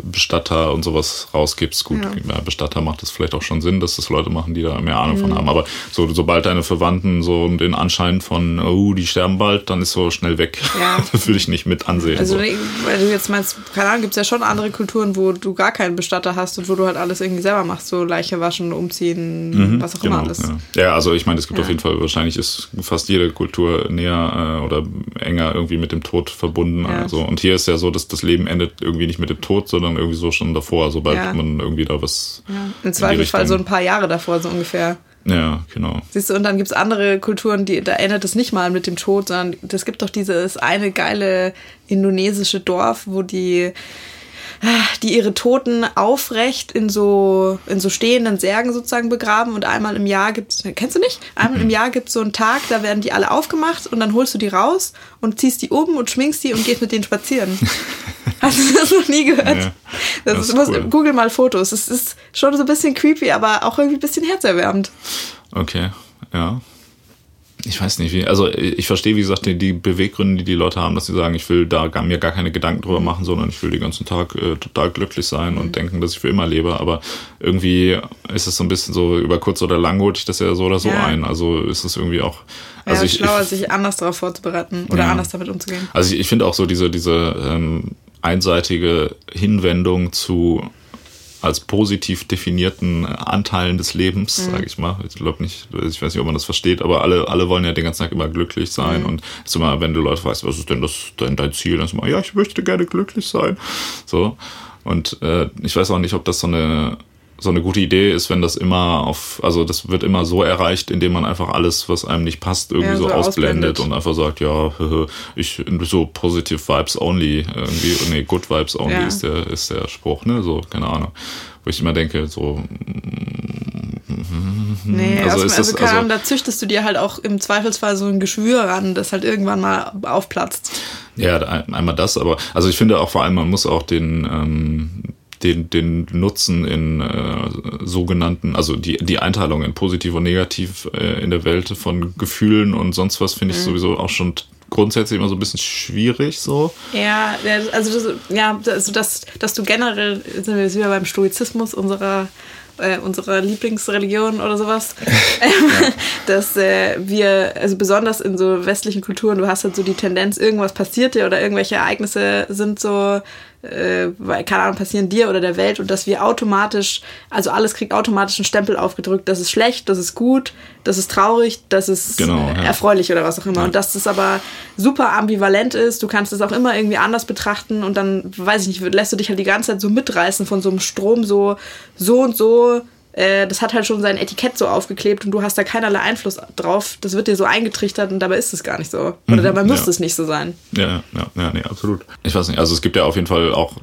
Bestatter und sowas rausgibst. Gut, ja. Bestatter macht es vielleicht auch schon Sinn, dass das Leute machen, die da mehr Ahnung mhm. von haben. Aber so, sobald deine Verwandten so den Anschein von, oh, die sterben bald, dann ist so schnell weg. Ja. das würde ich nicht mit ansehen. Also, so. weil du jetzt meinst, keine Ahnung, gibt es ja schon andere Kulturen, wo du gar keinen Bestatter hast und wo du halt alles irgendwie selber machst, so Leiche waschen, umziehen, mhm, was auch genau, immer alles. Ja. ja. also ich meine, es gibt auf jeden Fall, wahrscheinlich ist fast jede Kultur näher äh, oder enger irgendwie mit dem Tod verbunden. Also. Und hier ist ja so, dass das Leben endet irgendwie nicht mit dem Tod, sondern sondern irgendwie so schon davor, sobald ja. man irgendwie da was. Ja. Im Zweifelsfall so ein paar Jahre davor, so ungefähr. Ja, genau. Siehst du, und dann gibt es andere Kulturen, die, da endet es nicht mal mit dem Tod, sondern es gibt doch dieses eine geile indonesische Dorf, wo die die ihre Toten aufrecht in so, in so stehenden Särgen sozusagen begraben und einmal im Jahr gibt es, kennst du nicht? Einmal im Jahr gibt es so einen Tag, da werden die alle aufgemacht und dann holst du die raus und ziehst die um und schminkst die und gehst mit denen spazieren. Hast du das noch nie gehört? Ja, das, das ist, ist cool. Google mal Fotos. Es ist schon so ein bisschen creepy, aber auch irgendwie ein bisschen herzerwärmend. Okay, ja ich weiß nicht wie, also ich verstehe, wie gesagt, die, die Beweggründe, die die Leute haben, dass sie sagen, ich will da gar, mir gar keine Gedanken drüber machen, sondern ich will den ganzen Tag äh, total glücklich sein und mhm. denken, dass ich für immer lebe. Aber irgendwie ist es so ein bisschen so, über kurz oder lang holt ich das ja so oder so ja. ein. Also ist es irgendwie auch. Also ja, ich, schlauer, ich, sich anders darauf vorzubereiten oder ja. anders damit umzugehen. Also ich, ich finde auch so diese, diese ähm, einseitige Hinwendung zu als positiv definierten Anteilen des Lebens, mhm. sage ich mal. Ich glaube nicht, ich weiß nicht, ob man das versteht, aber alle, alle wollen ja den ganzen Tag immer glücklich sein. Mhm. Und ist immer, wenn du Leute fragst, was ist denn das dein, dein Ziel, dann ist immer, ja, ich möchte gerne glücklich sein. So. Und äh, ich weiß auch nicht, ob das so eine so eine gute Idee ist, wenn das immer auf, also das wird immer so erreicht, indem man einfach alles, was einem nicht passt, irgendwie ja, so, so ausblendet, ausblendet, und einfach sagt, ja, ich so positive Vibes only, irgendwie, nee, good Vibes only ja. ist der, ist der Spruch, ne, so, keine Ahnung. Wo ich immer denke, so, Nee, also, also, also, also da züchtest du dir halt auch im Zweifelsfall so ein Geschwür ran, das halt irgendwann mal aufplatzt. Ja, einmal das, aber also ich finde auch vor allem, man muss auch den, ähm, den, den Nutzen in äh, sogenannten, also die, die Einteilung in positiv und negativ äh, in der Welt von Gefühlen und sonst was finde ich mhm. sowieso auch schon grundsätzlich immer so ein bisschen schwierig so. Ja, also das, ja, also dass, dass du generell, sind wir wieder beim Stoizismus unserer äh, unserer Lieblingsreligion oder sowas, ja. dass äh, wir, also besonders in so westlichen Kulturen, du hast halt so die Tendenz, irgendwas passiert dir oder irgendwelche Ereignisse sind so äh, keine Ahnung, passieren dir oder der Welt und dass wir automatisch, also alles kriegt automatisch einen Stempel aufgedrückt, das ist schlecht, das ist gut, das ist traurig, das ist genau, ja. erfreulich oder was auch immer. Ja. Und dass das aber super ambivalent ist, du kannst es auch immer irgendwie anders betrachten und dann, weiß ich nicht, lässt du dich halt die ganze Zeit so mitreißen von so einem Strom, so, so und so äh, das hat halt schon sein Etikett so aufgeklebt und du hast da keinerlei Einfluss drauf. Das wird dir so eingetrichtert und dabei ist es gar nicht so. Oder mhm, dabei müsste ja. es nicht so sein. Ja, ja, ja, nee, absolut. Ich weiß nicht, also es gibt ja auf jeden Fall auch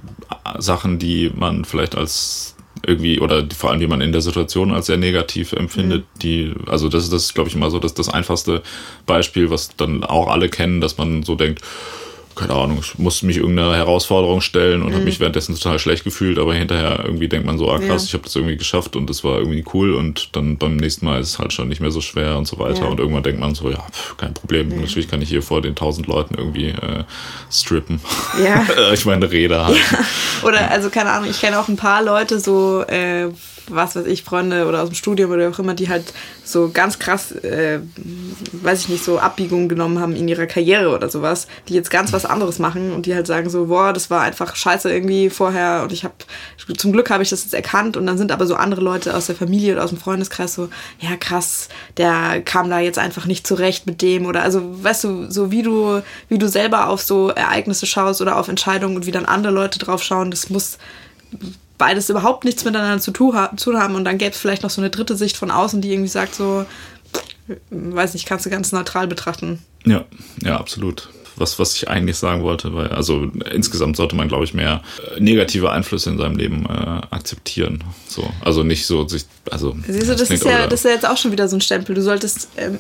Sachen, die man vielleicht als irgendwie oder vor allem, die man in der Situation als sehr negativ empfindet, mhm. die, also das, das ist, glaube ich, immer so das, das einfachste Beispiel, was dann auch alle kennen, dass man so denkt, keine Ahnung, ich musste mich irgendeiner Herausforderung stellen und mhm. habe mich währenddessen total schlecht gefühlt, aber hinterher irgendwie denkt man so, ah krass, ja. ich habe das irgendwie geschafft und das war irgendwie cool und dann beim nächsten Mal ist es halt schon nicht mehr so schwer und so weiter ja. und irgendwann denkt man so, ja, pff, kein Problem, mhm. natürlich kann ich hier vor den tausend Leuten irgendwie äh, strippen. Ja. ich meine Rede halt. oder also keine Ahnung, ich kenne auch ein paar Leute so, äh, was weiß ich, Freunde oder aus dem Studium oder auch immer, die halt so ganz krass, äh, weiß ich nicht, so Abbiegungen genommen haben in ihrer Karriere oder sowas, die jetzt ganz was anderes machen und die halt sagen so, boah, das war einfach scheiße irgendwie vorher und ich habe, zum Glück habe ich das jetzt erkannt und dann sind aber so andere Leute aus der Familie oder aus dem Freundeskreis so, ja krass, der kam da jetzt einfach nicht zurecht mit dem oder also, weißt du, so wie du, wie du selber auf so Ereignisse schaust oder auf Entscheidungen und wie dann andere Leute drauf schauen, das muss beides überhaupt nichts miteinander zu tun haben und dann gäbe es vielleicht noch so eine dritte Sicht von außen, die irgendwie sagt so, weiß nicht, kannst du ganz neutral betrachten. Ja, ja, absolut. Was, was ich eigentlich sagen wollte, weil, also insgesamt sollte man, glaube ich, mehr äh, negative Einflüsse in seinem Leben äh, akzeptieren. So, also nicht so sich, also. Siehst du, das, das ist ja, das ist ja jetzt auch schon wieder so ein Stempel. Du solltest ähm,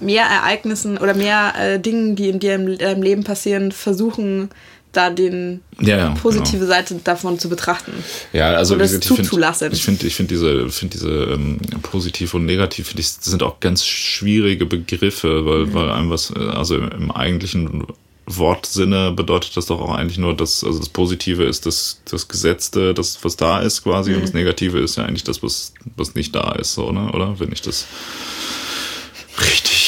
mehr Ereignissen oder mehr äh, Dingen, die in dir in deinem Leben passieren, versuchen, da den ja, ja, positive genau. Seite davon zu betrachten. Ja, also Oder gesagt, zuzulassen. Ich finde, ich finde find diese, find diese ähm, positiv und negativ, finde ich, sind auch ganz schwierige Begriffe, weil, mhm. weil einem was, äh, also im eigentlichen Wortsinne bedeutet das doch auch eigentlich nur, dass, also das Positive ist das, das Gesetzte, das, was da ist quasi, mhm. und das Negative ist ja eigentlich das, was, was nicht da ist, so, ne? oder? Wenn ich das richtig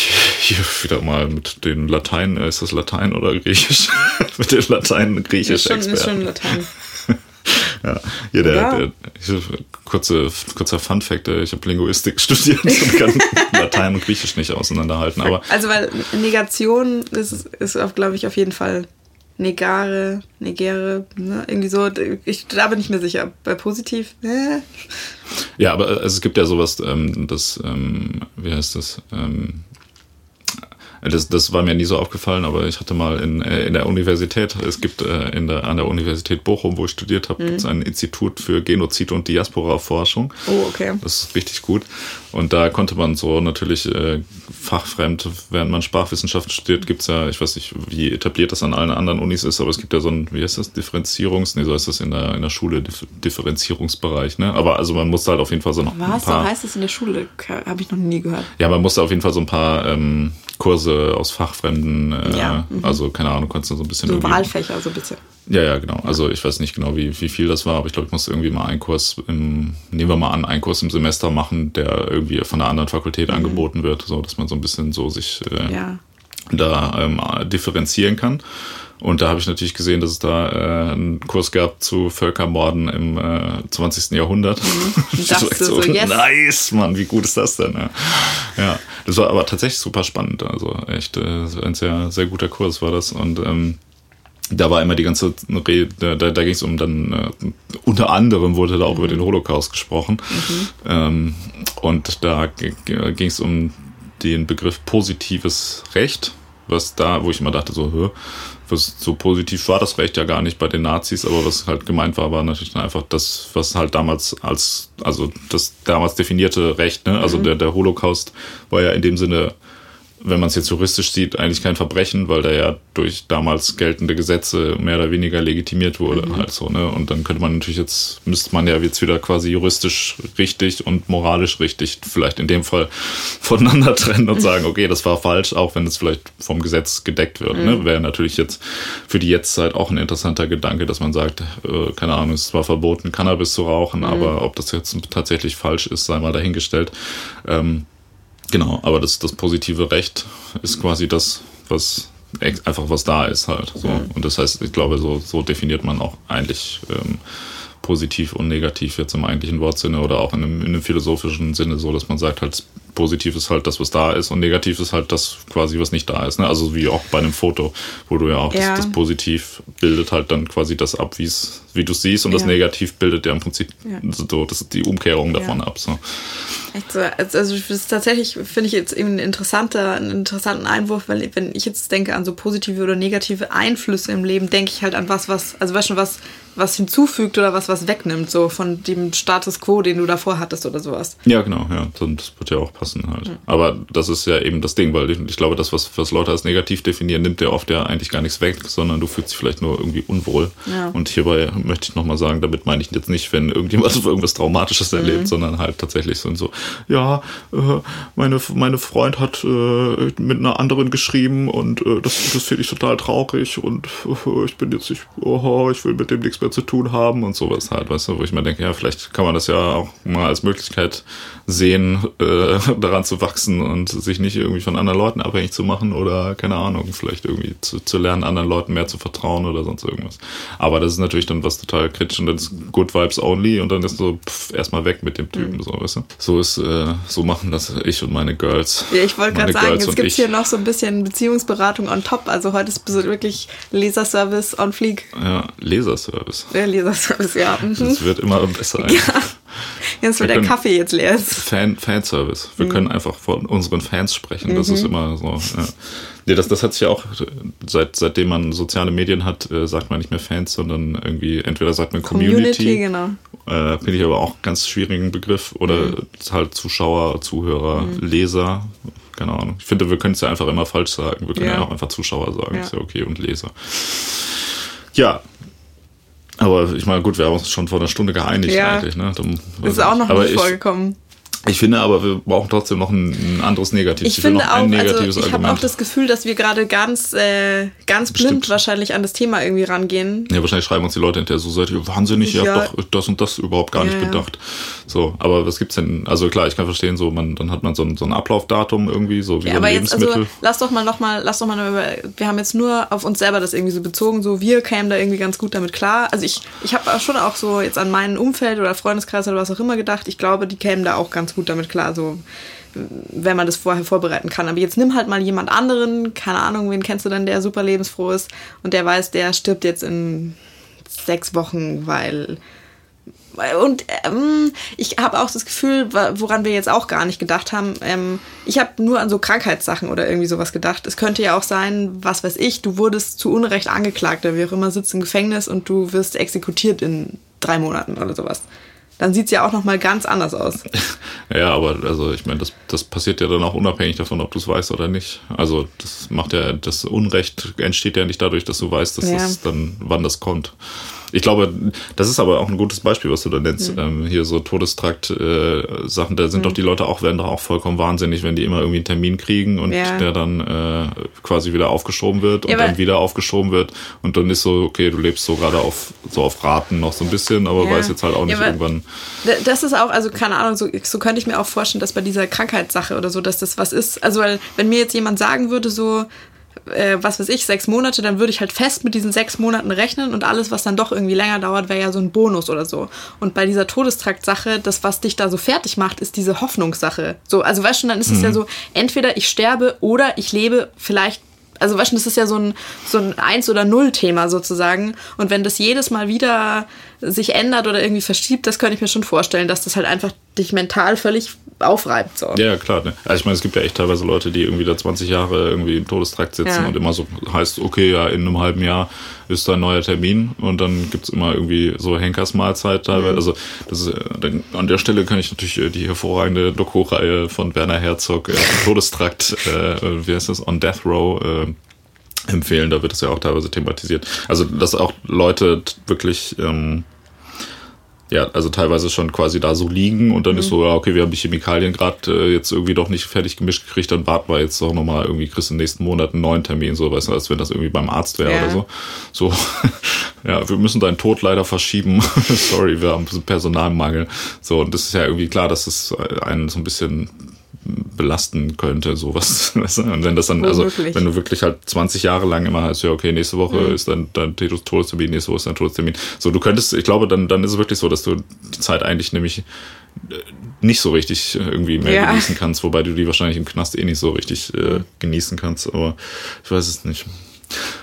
hier wieder mal mit den Latein, äh, ist das Latein oder Griechisch? mit den Latein, Griechisch. Ist schon, ist schon Latein. ja, hier der, ja. der, der kurze, kurzer Fun Fact, äh, ich habe Linguistik studiert und kann Latein und Griechisch nicht auseinanderhalten. Aber also weil Negation ist, ist glaube ich, auf jeden Fall Negare, Negere, ne? irgendwie so. Ich da bin ich mir sicher. Bei positiv, äh. Ja, aber also es gibt ja sowas, ähm, das, ähm, wie heißt das? Ähm, das, das war mir nie so aufgefallen, aber ich hatte mal in, äh, in der Universität, es gibt äh, in der, an der Universität Bochum, wo ich studiert habe, mhm. gibt es ein Institut für Genozid- und Diaspora-Forschung. Oh, okay. Das ist richtig gut. Und da konnte man so natürlich äh, fachfremd, während man Sprachwissenschaften studiert, gibt es ja, ich weiß nicht, wie etabliert das an allen anderen Unis ist, aber es gibt ja so ein, wie heißt das, Differenzierungs-, nee, so heißt das in der, in der Schule, Differenzierungsbereich, ne? Aber also man musste halt auf jeden Fall so noch Was, ein paar... Was, so heißt das in der Schule? Habe ich noch nie gehört. Ja, man musste auf jeden Fall so ein paar ähm, Kurse aus Fachfremden, äh, ja, mhm. also keine Ahnung, konntest du so ein bisschen. So Wahlfächer, so ein bisschen. Ja, ja, genau. Also ich weiß nicht genau, wie, wie viel das war, aber ich glaube, ich musste irgendwie mal einen Kurs im, nehmen wir mal an, einen Kurs im Semester machen, der irgendwie von einer anderen Fakultät mhm. angeboten wird, so dass man so ein bisschen so sich äh, ja. da ähm, differenzieren kann. Und da habe ich natürlich gesehen, dass es da äh, einen Kurs gab zu Völkermorden im äh, 20. Jahrhundert. Mhm. Das so, so yes. Nice, Mann, wie gut ist das denn? Ja. ja, das war aber tatsächlich super spannend. Also echt äh, ein sehr, sehr guter Kurs war das. Und ähm, da war immer die ganze Rede, da, da ging es um dann, äh, unter anderem wurde da auch mhm. über den Holocaust gesprochen. Mhm. Ähm, und da ging es um den Begriff positives Recht, was da, wo ich immer dachte, so, hör, was so positiv war das Recht ja gar nicht bei den Nazis, aber was halt gemeint war, war natürlich dann einfach das, was halt damals als, also das damals definierte Recht, ne? Also mhm. der, der Holocaust war ja in dem Sinne wenn man es jetzt juristisch sieht, eigentlich kein Verbrechen, weil der ja durch damals geltende Gesetze mehr oder weniger legitimiert wurde, mhm. halt so, ne? Und dann könnte man natürlich jetzt, müsste man ja jetzt wieder quasi juristisch richtig und moralisch richtig vielleicht in dem Fall voneinander trennen und sagen, okay, das war falsch, auch wenn es vielleicht vom Gesetz gedeckt wird, ne? mhm. ne? Wäre natürlich jetzt für die Jetztzeit auch ein interessanter Gedanke, dass man sagt, äh, keine Ahnung, es ist zwar verboten, Cannabis zu rauchen, mhm. aber ob das jetzt tatsächlich falsch ist, sei mal dahingestellt. Ähm, Genau, aber das, das positive Recht ist quasi das, was einfach was da ist halt. So. Und das heißt, ich glaube, so, so definiert man auch eigentlich ähm, positiv und negativ jetzt im eigentlichen Wortsinne oder auch in einem, in einem philosophischen Sinne so, dass man sagt halt, positiv ist halt das, was da ist und negativ ist halt das quasi, was nicht da ist. Ne? Also wie auch bei einem Foto, wo du ja auch Ja. Das, das Positiv bildet halt dann quasi das ab, wie's, wie du es siehst und das Ja. Negativ bildet ja im Prinzip Ja. so, das die Umkehrung davon ab. So. Echt so, also also das ist tatsächlich, finde ich jetzt eben ein interessanter, einen interessanten Einwurf, weil wenn ich jetzt denke an so positive oder negative Einflüsse im Leben, denke ich halt an was, was, also weißt du, was, was hinzufügt oder was, was wegnimmt, so von dem Status quo, den du davor hattest oder sowas. Ja, genau, ja. Das wird ja auch passen halt. Aber das ist ja eben das Ding, weil ich, ich glaube, das, was, was Leute als negativ definieren, nimmt ja oft ja eigentlich gar nichts weg, sondern du fühlst dich vielleicht nur irgendwie unwohl. Ja. Und hierbei möchte ich nochmal sagen, damit meine ich jetzt nicht, wenn irgendjemand irgendwas Traumatisches erlebt, sondern halt tatsächlich so, so ja, äh, meine, meine Freund hat äh, mit einer anderen geschrieben und äh, das, das finde ich total traurig und ich bin jetzt nicht, oh, ich will mit dem nichts zu tun haben und sowas halt, weißt du, wo ich mir denke, ja, vielleicht kann man das ja auch mal als Möglichkeit sehen, äh, daran zu wachsen und sich nicht irgendwie von anderen Leuten abhängig zu machen oder, keine Ahnung, vielleicht irgendwie zu, zu lernen, anderen Leuten mehr zu vertrauen oder sonst irgendwas. Aber das ist natürlich dann was total kritisch und dann ist Good Vibes only und dann ist so pff, erstmal weg mit dem Typen, so, weißt du. So ist, äh, so machen das ich und meine Girls. Ja, ich wollte gerade sagen, Girls jetzt und gibt es ich. hier noch so ein bisschen Beziehungsberatung on top. Also heute ist wirklich Leserservice on fleek. Ja, Leserservice. Der Leserservice, ja. Mhm. Das wird immer besser. Jetzt, weil der Kaffee jetzt leer ist. Fan, Fanservice. Mhm. Wir können einfach von unseren Fans sprechen. Das ist immer so. Ja. Nee, das, das hat sich ja auch, seit, seitdem man soziale Medien hat, äh, sagt man nicht mehr Fans, sondern irgendwie, entweder sagt man Community. Community, genau. Äh, Finde ich aber auch einen ganz schwierigen Begriff. Oder Mhm. halt Zuschauer, Zuhörer, Leser. Keine Ahnung. Ich finde, wir können es ja einfach immer falsch sagen. Wir können ja, Ja. auch einfach Zuschauer sagen. Ja. Ist ja okay. Und Leser. Ja. Aber ich meine, gut, wir haben uns schon vor einer Stunde geeinigt Ja. eigentlich. Ne? Dann, ist auch noch aber nicht ich, vorgekommen. Ich finde aber, wir brauchen trotzdem noch ein, anderes Negativ. Ich will finde noch auch, ein also negatives ich habe auch das Gefühl, dass wir gerade ganz, äh, ganz blind Stimmt. wahrscheinlich an das Thema irgendwie rangehen. ja, wahrscheinlich schreiben uns die Leute hinterher so, seid ihr wahnsinnig, ihr Ja. habt doch das und das überhaupt gar Ja, nicht bedacht. So, aber was gibt's denn? Also klar, ich kann verstehen, so man, dann hat man so ein, so ein Ablaufdatum irgendwie, so wie Ja, aber jetzt, also lass doch mal noch mal, lass doch mal über, wir haben jetzt nur auf uns selber das irgendwie so bezogen, so wir kämen da irgendwie ganz gut damit klar. Also ich, ich habe schon auch so jetzt an meinen Umfeld oder Freundeskreis oder was auch immer gedacht, ich glaube, die kämen da auch ganz gut damit klar, so wenn man das vorher vorbereiten kann. Aber jetzt nimm halt mal jemand anderen, keine Ahnung, wen kennst du denn, der super lebensfroh ist und der weiß, der stirbt jetzt in sechs Wochen, weil und ähm, ich habe auch das Gefühl, woran wir jetzt auch gar nicht gedacht haben, ähm, ich habe nur an so Krankheitssachen oder irgendwie sowas gedacht. Es könnte ja auch sein, was weiß ich, du wurdest zu Unrecht angeklagt oder wie auch immer, sitzt im Gefängnis und du wirst exekutiert in drei Monaten oder sowas. Dann sieht's ja auch nochmal ganz anders aus. Ja, aber also ich meine, das, das passiert ja dann auch unabhängig davon, ob du es weißt oder nicht. Also das macht ja, das Unrecht entsteht ja nicht dadurch, dass du weißt, dass Ja. das dann, wann das kommt. Ich glaube, das ist aber auch ein gutes Beispiel, was du da nennst. Mhm. Ähm, hier so Todestrakt-Sachen, da sind doch die Leute auch, werden doch auch vollkommen wahnsinnig, wenn die immer irgendwie einen Termin kriegen und Ja. der dann äh, quasi wieder aufgeschoben wird und Ja, dann wieder aufgeschoben wird und dann ist so, okay, du lebst so gerade auf so auf Raten noch so ein bisschen, aber Ja. weißt jetzt halt auch nicht irgendwann. Das ist auch, also keine Ahnung, so, so könnte ich mir auch vorstellen, dass bei dieser Krankheitssache oder so, dass das was ist. Also, weil, wenn mir jetzt jemand sagen würde, so, äh, was weiß ich, sechs Monate, dann würde ich halt fest mit diesen sechs Monaten rechnen und alles, was dann doch irgendwie länger dauert, wäre ja so ein Bonus oder so. Und bei dieser Todestrakt-Sache, das, was dich da so fertig macht, ist diese Hoffnungssache. So, also weißt du, dann ist es ja so, entweder ich sterbe oder ich lebe vielleicht also weißt du, das ist ja so ein, so ein Eins- oder Null-Thema sozusagen. Und wenn das jedes Mal wieder sich ändert oder irgendwie verschiebt, das könnte ich mir schon vorstellen, dass das halt einfach dich mental völlig aufreibt. So. Ja, klar. Ne? Also ich meine, es gibt ja echt teilweise Leute, die irgendwie da 20 Jahre irgendwie im Todestrakt sitzen Ja. und immer so heißt, okay, ja, in einem halben Jahr ist da ein neuer Termin und dann gibt's immer irgendwie so Henkersmahlzeit teilweise. Mhm. Also das ist, dann, an der Stelle kann ich natürlich äh, die hervorragende Doku-Reihe von Werner Herzog, äh, Todestrakt, äh, wie heißt das, On Death Row, äh, empfehlen. Da wird es ja auch teilweise thematisiert. Also, dass auch Leute wirklich ähm, ja, also teilweise schon quasi da so liegen und dann ist so, ja, okay, wir haben die Chemikalien gerade äh, jetzt irgendwie doch nicht fertig gemischt gekriegt, dann warten wir jetzt doch nochmal irgendwie, kriegst du im nächsten Monat einen neuen Termin, so, weißt du, als wenn das irgendwie beim Arzt wäre Ja. oder so. So, ja, wir müssen deinen Tod leider verschieben. Sorry, wir haben Personalmangel. So, und das ist ja irgendwie klar, dass es einen so ein bisschen belasten könnte, sowas. Weißt du? Und wenn das dann, also wenn du wirklich halt 20 Jahre lang immer heißt, ja, okay, nächste Woche Mhm. ist dann dein Todestermin, nächste Woche ist dein Todestermin. So, du könntest, ich glaube, dann, dann ist es wirklich so, dass du die Zeit eigentlich nämlich äh, nicht so richtig irgendwie mehr Ja. genießen kannst, wobei du die wahrscheinlich im Knast eh nicht so richtig äh, genießen kannst, aber ich weiß es nicht.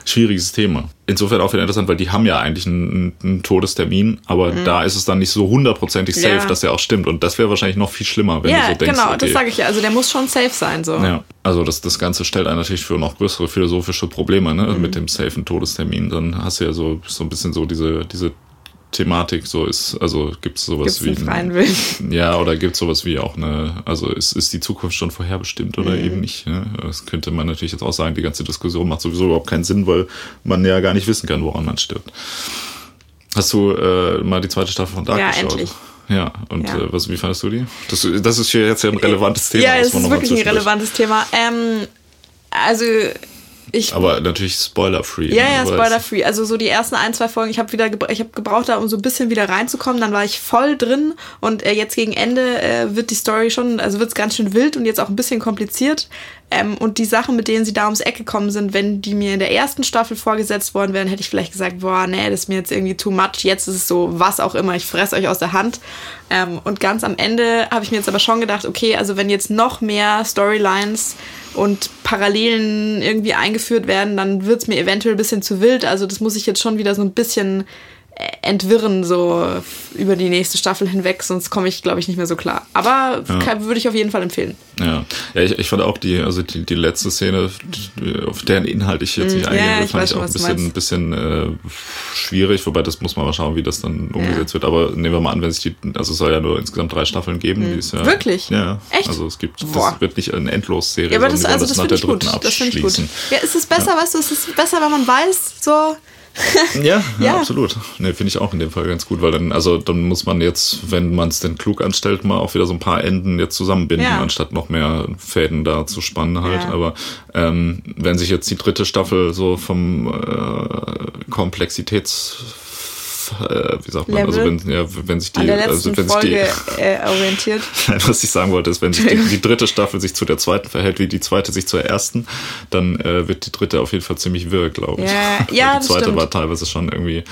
Schwieriges Thema. Insofern auch wieder interessant, weil die haben ja eigentlich einen, einen Todestermin, aber da ist es dann nicht so hundertprozentig safe, Mhm. Ja. dass der auch stimmt. Und das wäre wahrscheinlich noch viel schlimmer, wenn Ja, du so denkst. genau, okay, das sage ich ja. Also der muss schon safe sein. So. ja, also das, das Ganze stellt einen natürlich für noch größere philosophische Probleme, ne? Mhm. Mit dem safen Todestermin. Dann hast du ja so, so ein bisschen so diese, diese Thematik, so ist, also gibt es sowas Gibt's wie. einen freien Willen. Ja, oder gibt es sowas wie auch eine, also ist, ist die Zukunft schon vorherbestimmt oder Mhm. eben nicht? Ne? Das könnte man natürlich jetzt auch sagen, die ganze Diskussion macht sowieso überhaupt keinen Sinn, weil man ja gar nicht wissen kann, woran man stirbt. Hast du äh, mal die zweite Staffel von Dark Ja, geschaut? endlich. Ja, und Ja. Äh, was, wie fandest du die? Das, das ist hier jetzt ja ein relevantes Thema. ja, es ist wirklich ein relevantes Thema. Ähm, also ich Aber natürlich spoiler-free. Ja, ne, ja, spoiler-free. Also so die ersten ein, zwei Folgen, ich habe wieder ich habe gebraucht, da um so ein bisschen wieder reinzukommen. Dann war ich voll drin und äh, jetzt gegen Ende äh, wird die Story schon, also wird's ganz schön wild und jetzt auch ein bisschen kompliziert. Ähm, und die Sachen, mit denen sie da ums Eck gekommen sind, wenn die mir in der ersten Staffel vorgesetzt worden wären, hätte ich vielleicht gesagt, boah, nee, das ist mir jetzt irgendwie too much. Jetzt ist es so, was auch immer, ich fress euch aus der Hand. Ähm, und ganz am Ende habe ich mir jetzt aber schon gedacht, okay, also wenn jetzt noch mehr Storylines und Parallelen irgendwie eingeführt werden, dann wird's mir eventuell ein bisschen zu wild. Also das muss ich jetzt schon wieder so ein bisschen entwirren, so über die nächste Staffel hinweg, sonst komme ich, glaube ich, nicht mehr so klar. Aber kann- würde ich auf jeden Fall empfehlen. Ja, ja ich, ich fand auch die, also die, die letzte Szene, auf deren Inhalt ich jetzt nicht Mm, ja, eingehe, ich fand weiß ich auch ein bisschen, bisschen äh, schwierig, wobei das muss man mal schauen, wie das dann umgesetzt wird. Aber nehmen wir mal an, wenn sich die, also es soll ja nur insgesamt drei Staffeln geben. Die ist ja. Wirklich? Ja. Echt? Also es gibt, Boah. das wird nicht eine Endlosserie, Ja, aber das, also das nach finde der ich gut. dritten Das finde ich gut. abschließen. Ja, ist es besser, weißt du, es ist besser, wenn man weiß, so. Ja, ja, Ja. absolut. Ne, finde ich auch in dem Fall ganz gut, weil dann, also dann muss man jetzt, wenn man es denn klug anstellt, mal auch wieder so ein paar Enden jetzt zusammenbinden, Ja. anstatt noch mehr Fäden da zu spannen halt. Aber ähm, wenn sich jetzt die dritte Staffel so vom äh, Komplexitäts äh, wie sagt man, also Level? wenn, ja, wenn sich die, also wenn sich die, Folge äh, orientiert. was ich sagen wollte, ist, wenn sich die, die dritte Staffel sich zu der zweiten verhält, wie die zweite sich zur ersten, dann äh, wird die dritte auf jeden Fall ziemlich wirr, glaube ich. Ja, ja, die zweite stimmt. war teilweise schon irgendwie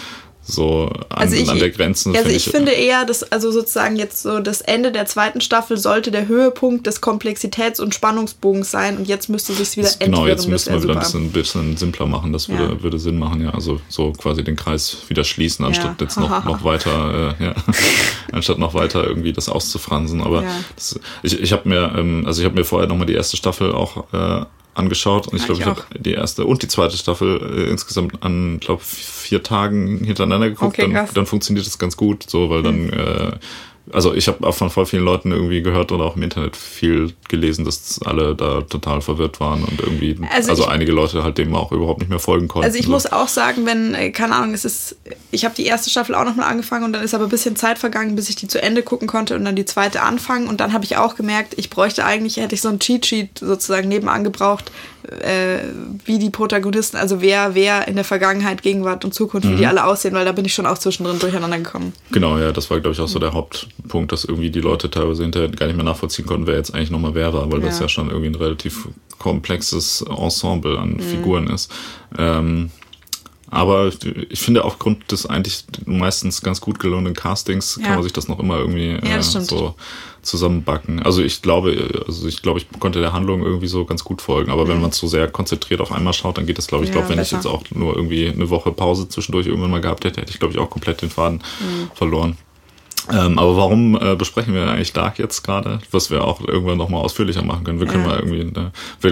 so an, Also ich, an der Grenze. also find ich finde eher, dass also sozusagen jetzt so das Ende der zweiten Staffel sollte der Höhepunkt des Komplexitäts- und Spannungsbogens sein und jetzt müsste sich wieder das, genau, jetzt das müssen wir wieder ein bisschen, bisschen simpler machen. Das würde, Ja. würde Sinn machen, ja. Also so quasi den Kreis wieder schließen, anstatt Ja. jetzt noch, noch weiter, äh, ja, anstatt noch weiter irgendwie das auszufransen. Aber das, ich, ich habe mir, ähm, also ich habe mir vorher nochmal die erste Staffel auch äh, angeschaut und ich Ja, glaube, ich ich, habe die erste und die zweite Staffel äh, insgesamt an, glaube vier Tagen hintereinander geguckt. Okay, dann, dann funktioniert das ganz gut, so, weil dann äh, also ich habe auch von voll vielen Leuten irgendwie gehört oder auch im Internet viel gelesen, dass alle da total verwirrt waren und irgendwie, Also also, ich- einige Leute halt dem auch überhaupt nicht mehr folgen konnten. Also ich so. muss auch sagen, wenn, äh, keine Ahnung, es ist, ich habe die erste Staffel auch nochmal angefangen und dann ist aber ein bisschen Zeit vergangen, bis ich die zu Ende gucken konnte und dann die zweite anfangen und dann habe ich auch gemerkt, ich bräuchte eigentlich, hätte ich so ein Cheat-Sheet sozusagen nebenan gebraucht, äh, wie die Protagonisten, also wer, wer in der Vergangenheit, Gegenwart und Zukunft, wie die Mhm. alle aussehen, weil da bin ich schon auch zwischendrin durcheinander gekommen. Genau, ja, das war, glaube ich, auch so der Hauptpunkt, dass irgendwie die Leute teilweise hinterher gar nicht mehr nachvollziehen konnten, wer jetzt eigentlich nochmal wer war, weil das Ja. ja schon irgendwie ein relativ komplexes Ensemble an Mhm. Figuren ist. Ähm, aber ich finde, aufgrund des eigentlich meistens ganz gut gelungenen Castings Ja. kann man sich das noch immer irgendwie Ja, äh, so zusammenbacken. Also ich glaube, also ich glaube, ich konnte der Handlung irgendwie so ganz gut folgen. Aber wenn man es so sehr konzentriert auf einmal schaut, dann geht das, glaube ich, Mhm. Ja, glaube, wenn ich besser. jetzt auch nur irgendwie eine Woche Pause zwischendurch irgendwann mal gehabt hätte, hätte ich, glaube ich, auch komplett den Faden Mhm. verloren. Ähm, aber warum äh, besprechen wir eigentlich Dark jetzt gerade? Was wir auch irgendwann nochmal ausführlicher machen können. Wir können Ja. mal irgendwie, ne,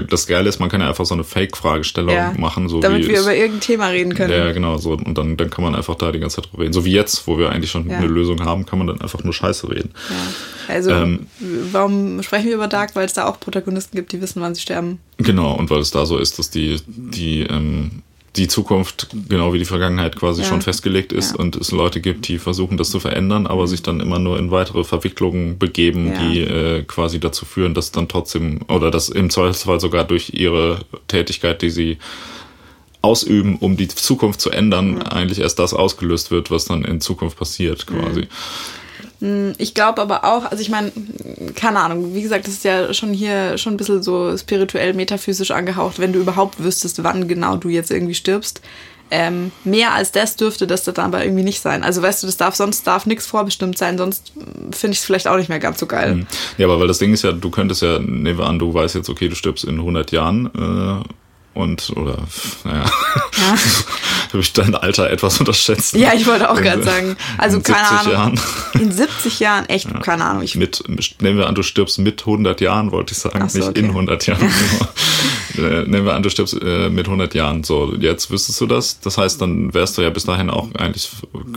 das Geile ist, man kann ja einfach so eine Fake-Fragestellung Ja, machen, so damit wie wir es- über irgendein Thema reden können. ja, genau, so. Und dann, dann kann man einfach da die ganze Zeit drüber reden. So wie jetzt, wo wir eigentlich schon Ja. eine Lösung haben, kann man dann einfach nur Scheiße reden. Ja. Also, Ähm, warum sprechen wir über Dark? Weil es da auch Protagonisten gibt, die wissen, wann sie sterben. Genau, und weil es da so ist, dass die, die, ähm, die Zukunft genau wie die Vergangenheit quasi Ja. schon festgelegt ist Ja. und es Leute gibt, die versuchen, das zu verändern, aber sich dann immer nur in weitere Verwicklungen begeben, Ja. die äh, quasi dazu führen, dass dann trotzdem, oder dass im Zweifelsfall sogar durch ihre Tätigkeit, die sie ausüben, um die Zukunft zu ändern, eigentlich erst das ausgelöst wird, was dann in Zukunft passiert, quasi. Ich glaube aber auch, also ich meine, keine Ahnung, wie gesagt, das ist ja schon hier schon ein bisschen so spirituell, metaphysisch angehaucht, wenn du überhaupt wüsstest, wann genau du jetzt irgendwie stirbst. ähm, mehr als das dürfte das dann aber irgendwie nicht sein. Also weißt du, das darf sonst darf nichts vorbestimmt sein, sonst finde ich es vielleicht auch nicht mehr ganz so geil. Mhm. Ja, aber weil das Ding ist ja, du könntest ja, nehmen wir an, du weißt jetzt, okay, du stirbst in 100 Jahren äh, und, oder, naja, ja. habe ich dein Alter etwas unterschätzt. Ja, ich wollte auch gerade sagen, also keine Ahnung. Jahren. In 70 Jahren, echt, ja. keine Ahnung. Ich mit, nehmen wir an, du stirbst mit 100 Jahren, wollte ich sagen, so, nicht okay. in 100 Jahren. Äh, nehmen wir an, du stirbst äh, mit 100 Jahren. So, jetzt wüsstest du das. Das heißt, dann wärst du ja bis dahin auch eigentlich,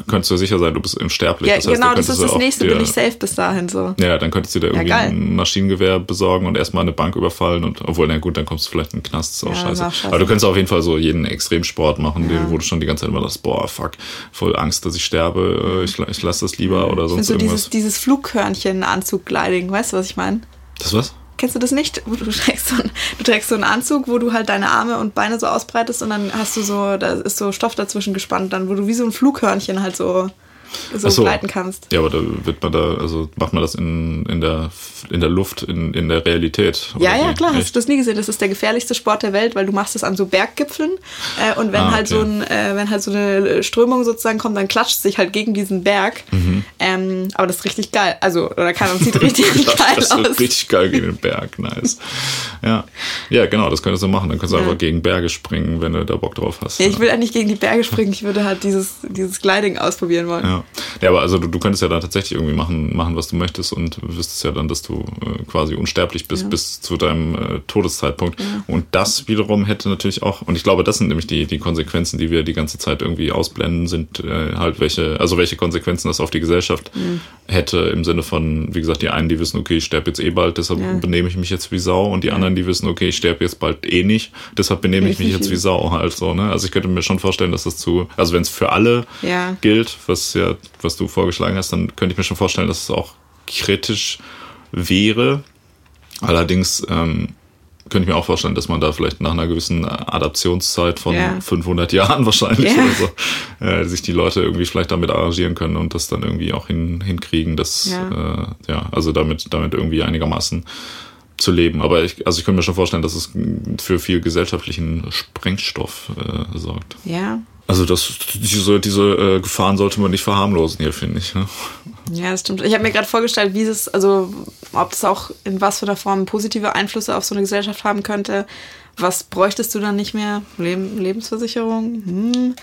könntest du sicher sein, du bist unsterblich. Ja, das heißt, genau, das ist das nächste, dir, bin ich safe bis dahin so. Ja, dann könntest du dir irgendwie ja, ein Maschinengewehr besorgen und erstmal eine Bank überfallen und, obwohl, na gut, dann kommst du vielleicht in den Knast, ist auch, ja, scheiße. scheiße. Aber du könntest auf jeden Fall so jeden Extremsport machen, ja. wo du schon die ganze Zeit immer das, boah, fuck, voll Angst, dass ich sterbe, äh, ich, ich lasse das lieber oder sonst so irgendwas. Dieses, dieses Flughörnchen-Anzug-Gliding, weißt du, was ich meine? Das was? Kennst du das nicht? Du trägst, so einen, du trägst so einen Anzug, wo du halt deine Arme und Beine so ausbreitest und dann hast du so, da ist so Stoff dazwischen gespannt, dann wo du wie so ein Flughörnchen halt so so, so, gleiten kannst. Ja, aber da wird man da, also macht man das in, in, der, in der Luft, in, in der Realität. Ja, ja, klar, Echt? hast du das nie gesehen. Das ist der gefährlichste Sport der Welt, weil du machst es an so Berggipfeln äh, und wenn ah, halt so ein, äh, wenn halt so eine Strömung sozusagen kommt, dann klatscht es sich halt gegen diesen Berg. Mhm. Ähm, aber das ist richtig geil. Also, oder kann man sieht richtig geil das aus. Das richtig geil gegen den Berg, nice. Ja. Ja, genau, das könntest du machen. Dann kannst du ja. einfach gegen Berge springen, wenn du da Bock drauf hast. Ja, ich will eigentlich gegen die Berge springen, ich würde halt dieses, dieses Gliding ausprobieren wollen. Ja. Ja, aber also du, du könntest ja da tatsächlich irgendwie machen, machen, was du möchtest und wüsstest ja dann, dass du äh, quasi unsterblich bist ja. bis zu deinem äh, Todeszeitpunkt. Ja. Und das wiederum hätte natürlich auch, und ich glaube, das sind nämlich die, die Konsequenzen, die wir die ganze Zeit irgendwie ausblenden, sind äh, halt welche, also welche Konsequenzen das auf die Gesellschaft mhm. hätte, im Sinne von, wie gesagt, die einen, die wissen, okay, ich sterbe jetzt eh bald, deshalb ja. benehme ich mich jetzt wie Sau und die anderen, die wissen, okay, ich sterbe jetzt bald eh nicht, deshalb benehme ich mich jetzt wie Sau halt so, ne? Also ich könnte mir schon vorstellen, dass das zu, also wenn es für alle gilt, was ja, was du vorgeschlagen hast, dann könnte ich mir schon vorstellen, dass es auch kritisch wäre. Allerdings ähm, könnte ich mir auch vorstellen, dass man da vielleicht nach einer gewissen Adaptionszeit von ja. 500 Jahren wahrscheinlich ja. oder so, äh, sich die Leute irgendwie vielleicht damit arrangieren können und das dann irgendwie auch hin, hinkriegen, dass, ja. Äh, ja, also damit, damit irgendwie einigermaßen zu leben. Aber ich, also ich könnte mir schon vorstellen, dass es für viel gesellschaftlichen Sprengstoff äh, sorgt. Ja, also das, diese, diese äh, Gefahren sollte man nicht verharmlosen hier, finde ich. Ne? Ja, das stimmt. Ich habe mir gerade vorgestellt, wie es, also ob es auch in was für einer Form positive Einflüsse auf so eine Gesellschaft haben könnte. Was bräuchtest du dann nicht mehr? Leb Lebensversicherung? Hm.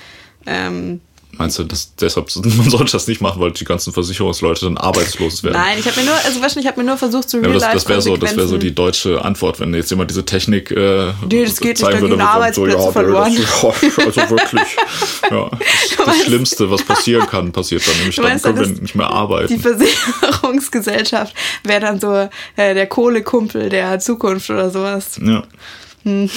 Ähm, Meinst du, dass deshalb man sollte das nicht machen, weil die ganzen Versicherungsleute dann arbeitslos werden? Nein, ich habe mir nur, also wahrscheinlich, ich habe mir nur versucht zu ja, das, das wäre so, das wäre so die deutsche Antwort, wenn jetzt jemand diese Technik äh, nee, das geht zeigen nicht, würde, Arbeitsplätze so, ja, verloren. Das, also wirklich, ja, das, das Schlimmste, was passieren kann, passiert dann nämlich. Dann können wir nicht mehr arbeiten. Die Versicherungsgesellschaft wäre dann so äh, der Kohlekumpel der Zukunft oder sowas. Ja. Hm.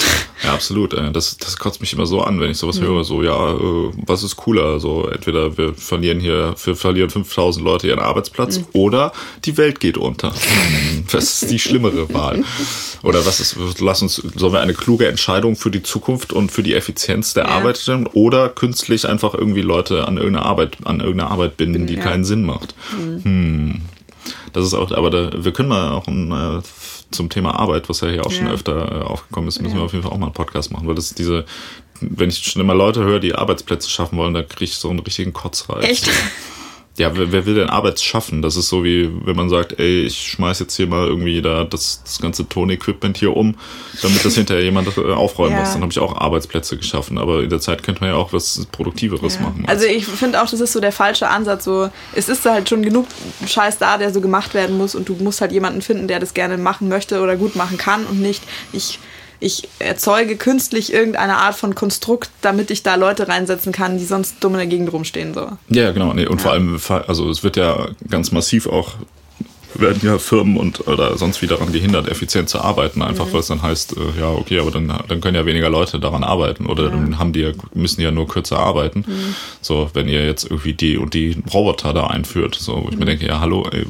Ja, absolut. Das, das kotzt mich immer so an, wenn ich sowas mhm. höre. So, ja, äh, was ist cooler? So, entweder wir verlieren hier, wir verlieren 5000 Leute ihren Arbeitsplatz mhm. oder die Welt geht unter. Was ist die schlimmere Wahl? Oder was ist, lass uns, sollen wir eine kluge Entscheidung für die Zukunft und für die Effizienz der ja. Arbeit stellen oder künstlich einfach irgendwie Leute an irgendeine Arbeit, an irgendeine Arbeit binden, die ja. keinen Sinn macht? Mhm. Hm. Das ist auch, aber da, wir können mal auch ein äh, zum Thema Arbeit, was ja hier auch ja. schon öfter äh, aufgekommen ist, müssen ja. wir auf jeden Fall auch mal einen Podcast machen, weil das ist diese, wenn ich schon immer Leute höre, die Arbeitsplätze schaffen wollen, da kriege ich so einen richtigen Kotzreiz. Echt? Ja, wer, wer will denn Arbeit schaffen? Das ist so wie, wenn man sagt, ey, ich schmeiß jetzt hier mal irgendwie da das, das ganze Tonequipment hier um, damit das hinterher jemand äh, aufräumen ja. muss. Dann habe ich auch Arbeitsplätze geschaffen. Aber in der Zeit könnte man ja auch was Produktiveres ja. machen. Also ich finde auch, das ist so der falsche Ansatz. So, es ist halt schon genug Scheiß da, der so gemacht werden muss und du musst halt jemanden finden, der das gerne machen möchte oder gut machen kann und nicht, ich ich erzeuge künstlich irgendeine Art von Konstrukt, damit ich da Leute reinsetzen kann, die sonst dumm in der Gegend rumstehen. So. Ja, genau. Nee, und ja. vor allem, also es wird ja ganz massiv auch werden ja Firmen und oder sonst wie daran gehindert, effizient zu arbeiten, einfach mhm. weil es dann heißt, äh, ja, okay, aber dann, dann können ja weniger Leute daran arbeiten oder ja. dann haben die müssen ja nur kürzer arbeiten. Mhm. So, wenn ihr jetzt irgendwie die und die Roboter da einführt, so, wo ich mhm. mir denke, ja, hallo, ey,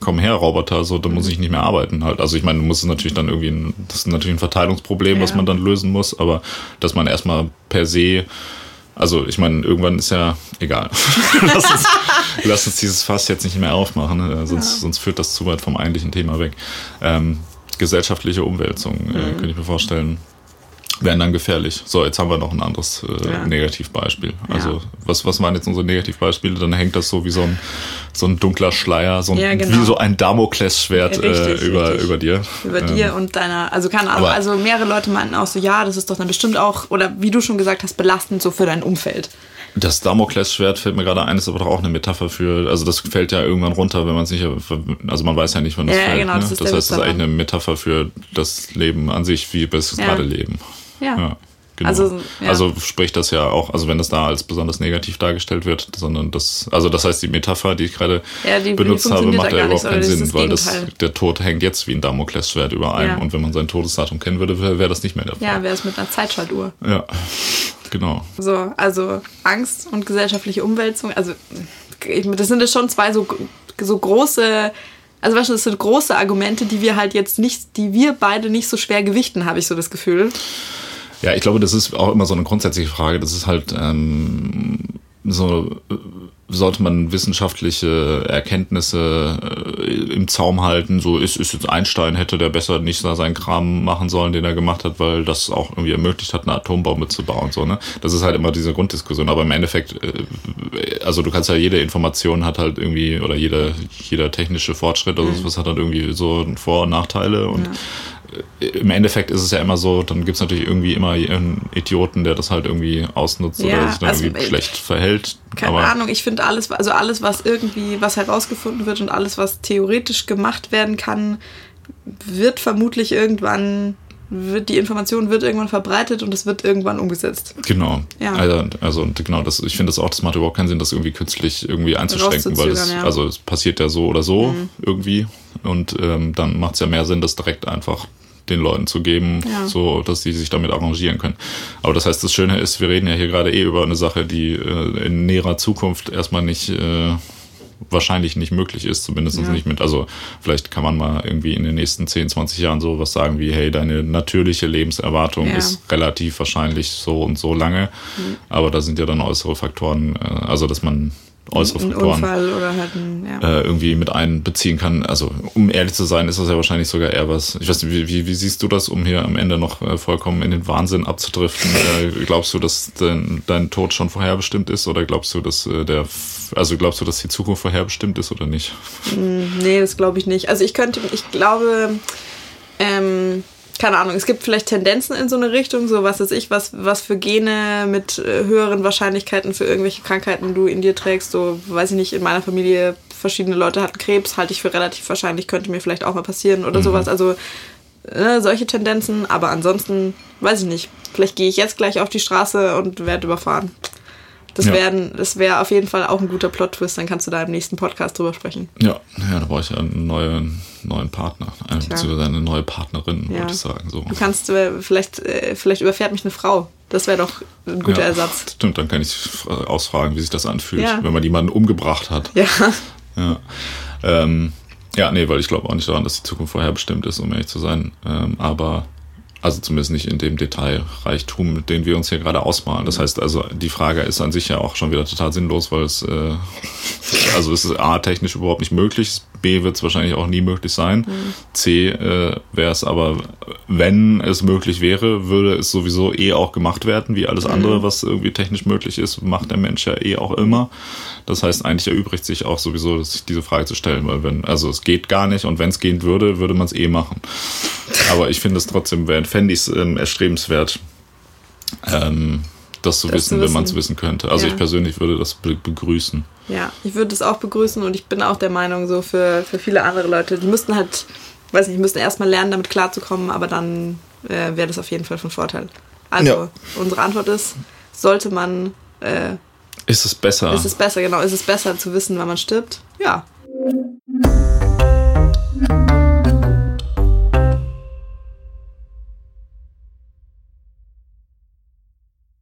komm her, Roboter, so, dann muss ich nicht mehr arbeiten halt. Also ich meine, du musst es natürlich dann irgendwie, ein, das ist natürlich ein Verteilungsproblem, ja. was man dann lösen muss, aber dass man erstmal per se, also ich meine, irgendwann ist ja egal. lass, uns, lass, uns, dieses Fass jetzt nicht mehr aufmachen, ne? sonst, ja. sonst führt das zu weit vom eigentlichen Thema weg. Ähm, gesellschaftliche Umwälzung, äh, mhm. äh, könnte ich mir vorstellen. Wären dann gefährlich. So, jetzt haben wir noch ein anderes äh, Ja. Negativbeispiel. Also, Ja. was, was waren jetzt unsere Negativbeispiele? Dann hängt das so wie so ein, so ein dunkler Schleier, so ein, Ja, genau. wie so ein Damoklesschwert äh, Richtig, über, richtig. über dir. Über Ähm, dir und deiner, also keine Ahnung, aber- also mehrere Leute meinten auch so, ja, das ist doch dann bestimmt auch, oder wie du schon gesagt hast, belastend so für dein Umfeld. Das Damoklesschwert fällt mir gerade ein, ist aber doch auch eine Metapher für, also das fällt ja irgendwann runter, wenn man es nicht, also man weiß ja nicht, wann das Ja, fällt. genau, ne? das das ist der heißt, es ist eigentlich eine Metapher für das Leben an sich, wie wir es Ja. gerade leben. Ja. Ja, genau. Also, Also, ja. spricht das ja auch, also wenn das da als besonders negativ dargestellt wird, sondern das, also das heißt, die Metapher, die ich gerade Ja, die- die benutzt habe, funktioniert macht ja überhaupt keinen Sinn, das weil das, der Tod hängt jetzt wie ein Damoklesschwert über einem und wenn man sein Todesdatum kennen würde, wäre wär das nicht mehr der Fall. Ja, wäre es mit einer Zeitschaltuhr. Ja, genau. So, also Angst und gesellschaftliche Umwälzung, also das sind schon zwei so, so große, also weißt du, das sind große Argumente, die wir halt jetzt nicht, die wir beide nicht so schwer gewichten, habe ich so das Gefühl. Ja, ich glaube, das ist auch immer so eine grundsätzliche Frage. Das ist halt ähm, so, äh, sollte man wissenschaftliche Erkenntnisse äh, im Zaum halten. So ist, ist jetzt Einstein, hätte der besser nicht so seinen Kram machen sollen, den er gemacht hat, weil das auch irgendwie ermöglicht hat, eine Atombombe zu bauen. So, ne? Das ist halt immer diese Grunddiskussion. Aber im Endeffekt, äh, also du kannst ja jede Information hat halt irgendwie, oder jeder, jeder technische Fortschritt oder was hat halt irgendwie so Vor- und Nachteile und im Endeffekt ist es ja immer so, dann gibt es natürlich irgendwie immer einen Idioten, der das halt irgendwie ausnutzt Ja, oder sich dann also, irgendwie äh, schlecht verhält. Keine Aber Ahnung, ich finde alles, also alles, was irgendwie, was herausgefunden wird und alles, was theoretisch gemacht werden kann, wird vermutlich irgendwann, wird die Information wird irgendwann verbreitet und es wird irgendwann umgesetzt. genau. Ja. Also, also und genau, das, ich finde das auch, das macht überhaupt keinen Sinn, das irgendwie künstlich irgendwie einzuschränken, weil es, Rauszuzögern, ja. also es passiert ja so oder so irgendwie. Und ähm, dann macht es ja mehr Sinn, das direkt einfach den Leuten zu geben, Ja. so dass sie sich damit arrangieren können. Aber das heißt, das Schöne ist, wir reden ja hier gerade eh über eine Sache, die äh, in näherer Zukunft erstmal nicht äh, wahrscheinlich nicht möglich ist, zumindest Ja. nicht mit, also vielleicht kann man mal irgendwie in den nächsten 10, 20 Jahren so was sagen wie, hey, deine natürliche Lebenserwartung Ja. ist relativ wahrscheinlich so und so lange, Mhm. aber da sind ja dann äußere Faktoren, äh, also dass man äußere Faktoren halt ein, ja. äh, irgendwie mit einbeziehen kann. Also um ehrlich zu sein, ist das ja wahrscheinlich sogar eher was. Ich weiß nicht, wie, wie, wie siehst du das, um hier am Ende noch äh, vollkommen in den Wahnsinn abzudriften? äh, glaubst du, dass dein, dein Tod schon vorherbestimmt ist oder glaubst du, dass äh, der, also glaubst du, dass die Zukunft vorherbestimmt ist oder nicht? Nee, das glaube ich nicht. Also ich könnte, ich glaube, ähm, keine Ahnung, es gibt vielleicht Tendenzen in so eine Richtung, so was weiß ich, was, was für Gene mit äh, höheren Wahrscheinlichkeiten für irgendwelche Krankheiten du in dir trägst. So, weiß ich nicht, in meiner Familie verschiedene Leute hatten Krebs, halte ich für relativ wahrscheinlich, könnte mir vielleicht auch mal passieren oder sowas. Also äh, solche Tendenzen, aber ansonsten, weiß ich nicht. Vielleicht gehe ich jetzt gleich auf die Straße und werde überfahren. Das Ja. wäre das wär auf jeden Fall auch ein guter Plot-Twist, dann kannst du da im nächsten Podcast drüber sprechen. Ja, ja, da brauche ich ja einen neuen, neuen Partner, eine, Tja. beziehungsweise eine neue Partnerin, Ja. würde ich sagen. So. Du kannst, äh, vielleicht, äh, vielleicht überfährt mich eine Frau. Das wäre doch ein guter ja, Ersatz. Stimmt, dann kann ich äh, ausfragen, wie sich das anfühlt, Ja. wenn man jemanden umgebracht hat. Ja. Ja. Ähm, ja, nee, weil ich glaube auch nicht daran, dass die Zukunft vorherbestimmt ist, um ehrlich zu sein. Ähm, aber also zumindest nicht in dem Detailreichtum, den wir uns hier gerade ausmalen. Das heißt also, die Frage ist an sich ja auch schon wieder total sinnlos, weil es äh, also es ist A technisch überhaupt nicht möglich, B wird es wahrscheinlich auch nie möglich sein. C äh, wäre es aber, wenn es möglich wäre, würde es sowieso eh auch gemacht werden, wie alles andere, was irgendwie technisch möglich ist, macht der Mensch ja eh auch immer. Das heißt, eigentlich erübrigt sich auch sowieso, sich diese Frage zu stellen, weil wenn, also es geht gar nicht und wenn es gehen würde, würde man es eh machen. Aber ich finde es trotzdem, fände ich es ähm, erstrebenswert, ähm, das zu Das wissen, zu wenn man es wissen. wissen könnte. Also Ja. ich persönlich würde das be begrüßen. Ja, ich würde das auch begrüßen und ich bin auch der Meinung, so für, für viele andere Leute, die müssten halt, weiß nicht, müssten erstmal lernen, damit klarzukommen, aber dann äh, wäre das auf jeden Fall von Vorteil. Also, ja. unsere Antwort ist, sollte man. Äh, ist es besser? Ist es besser, genau. Ist es besser zu wissen, wann man stirbt? Ja.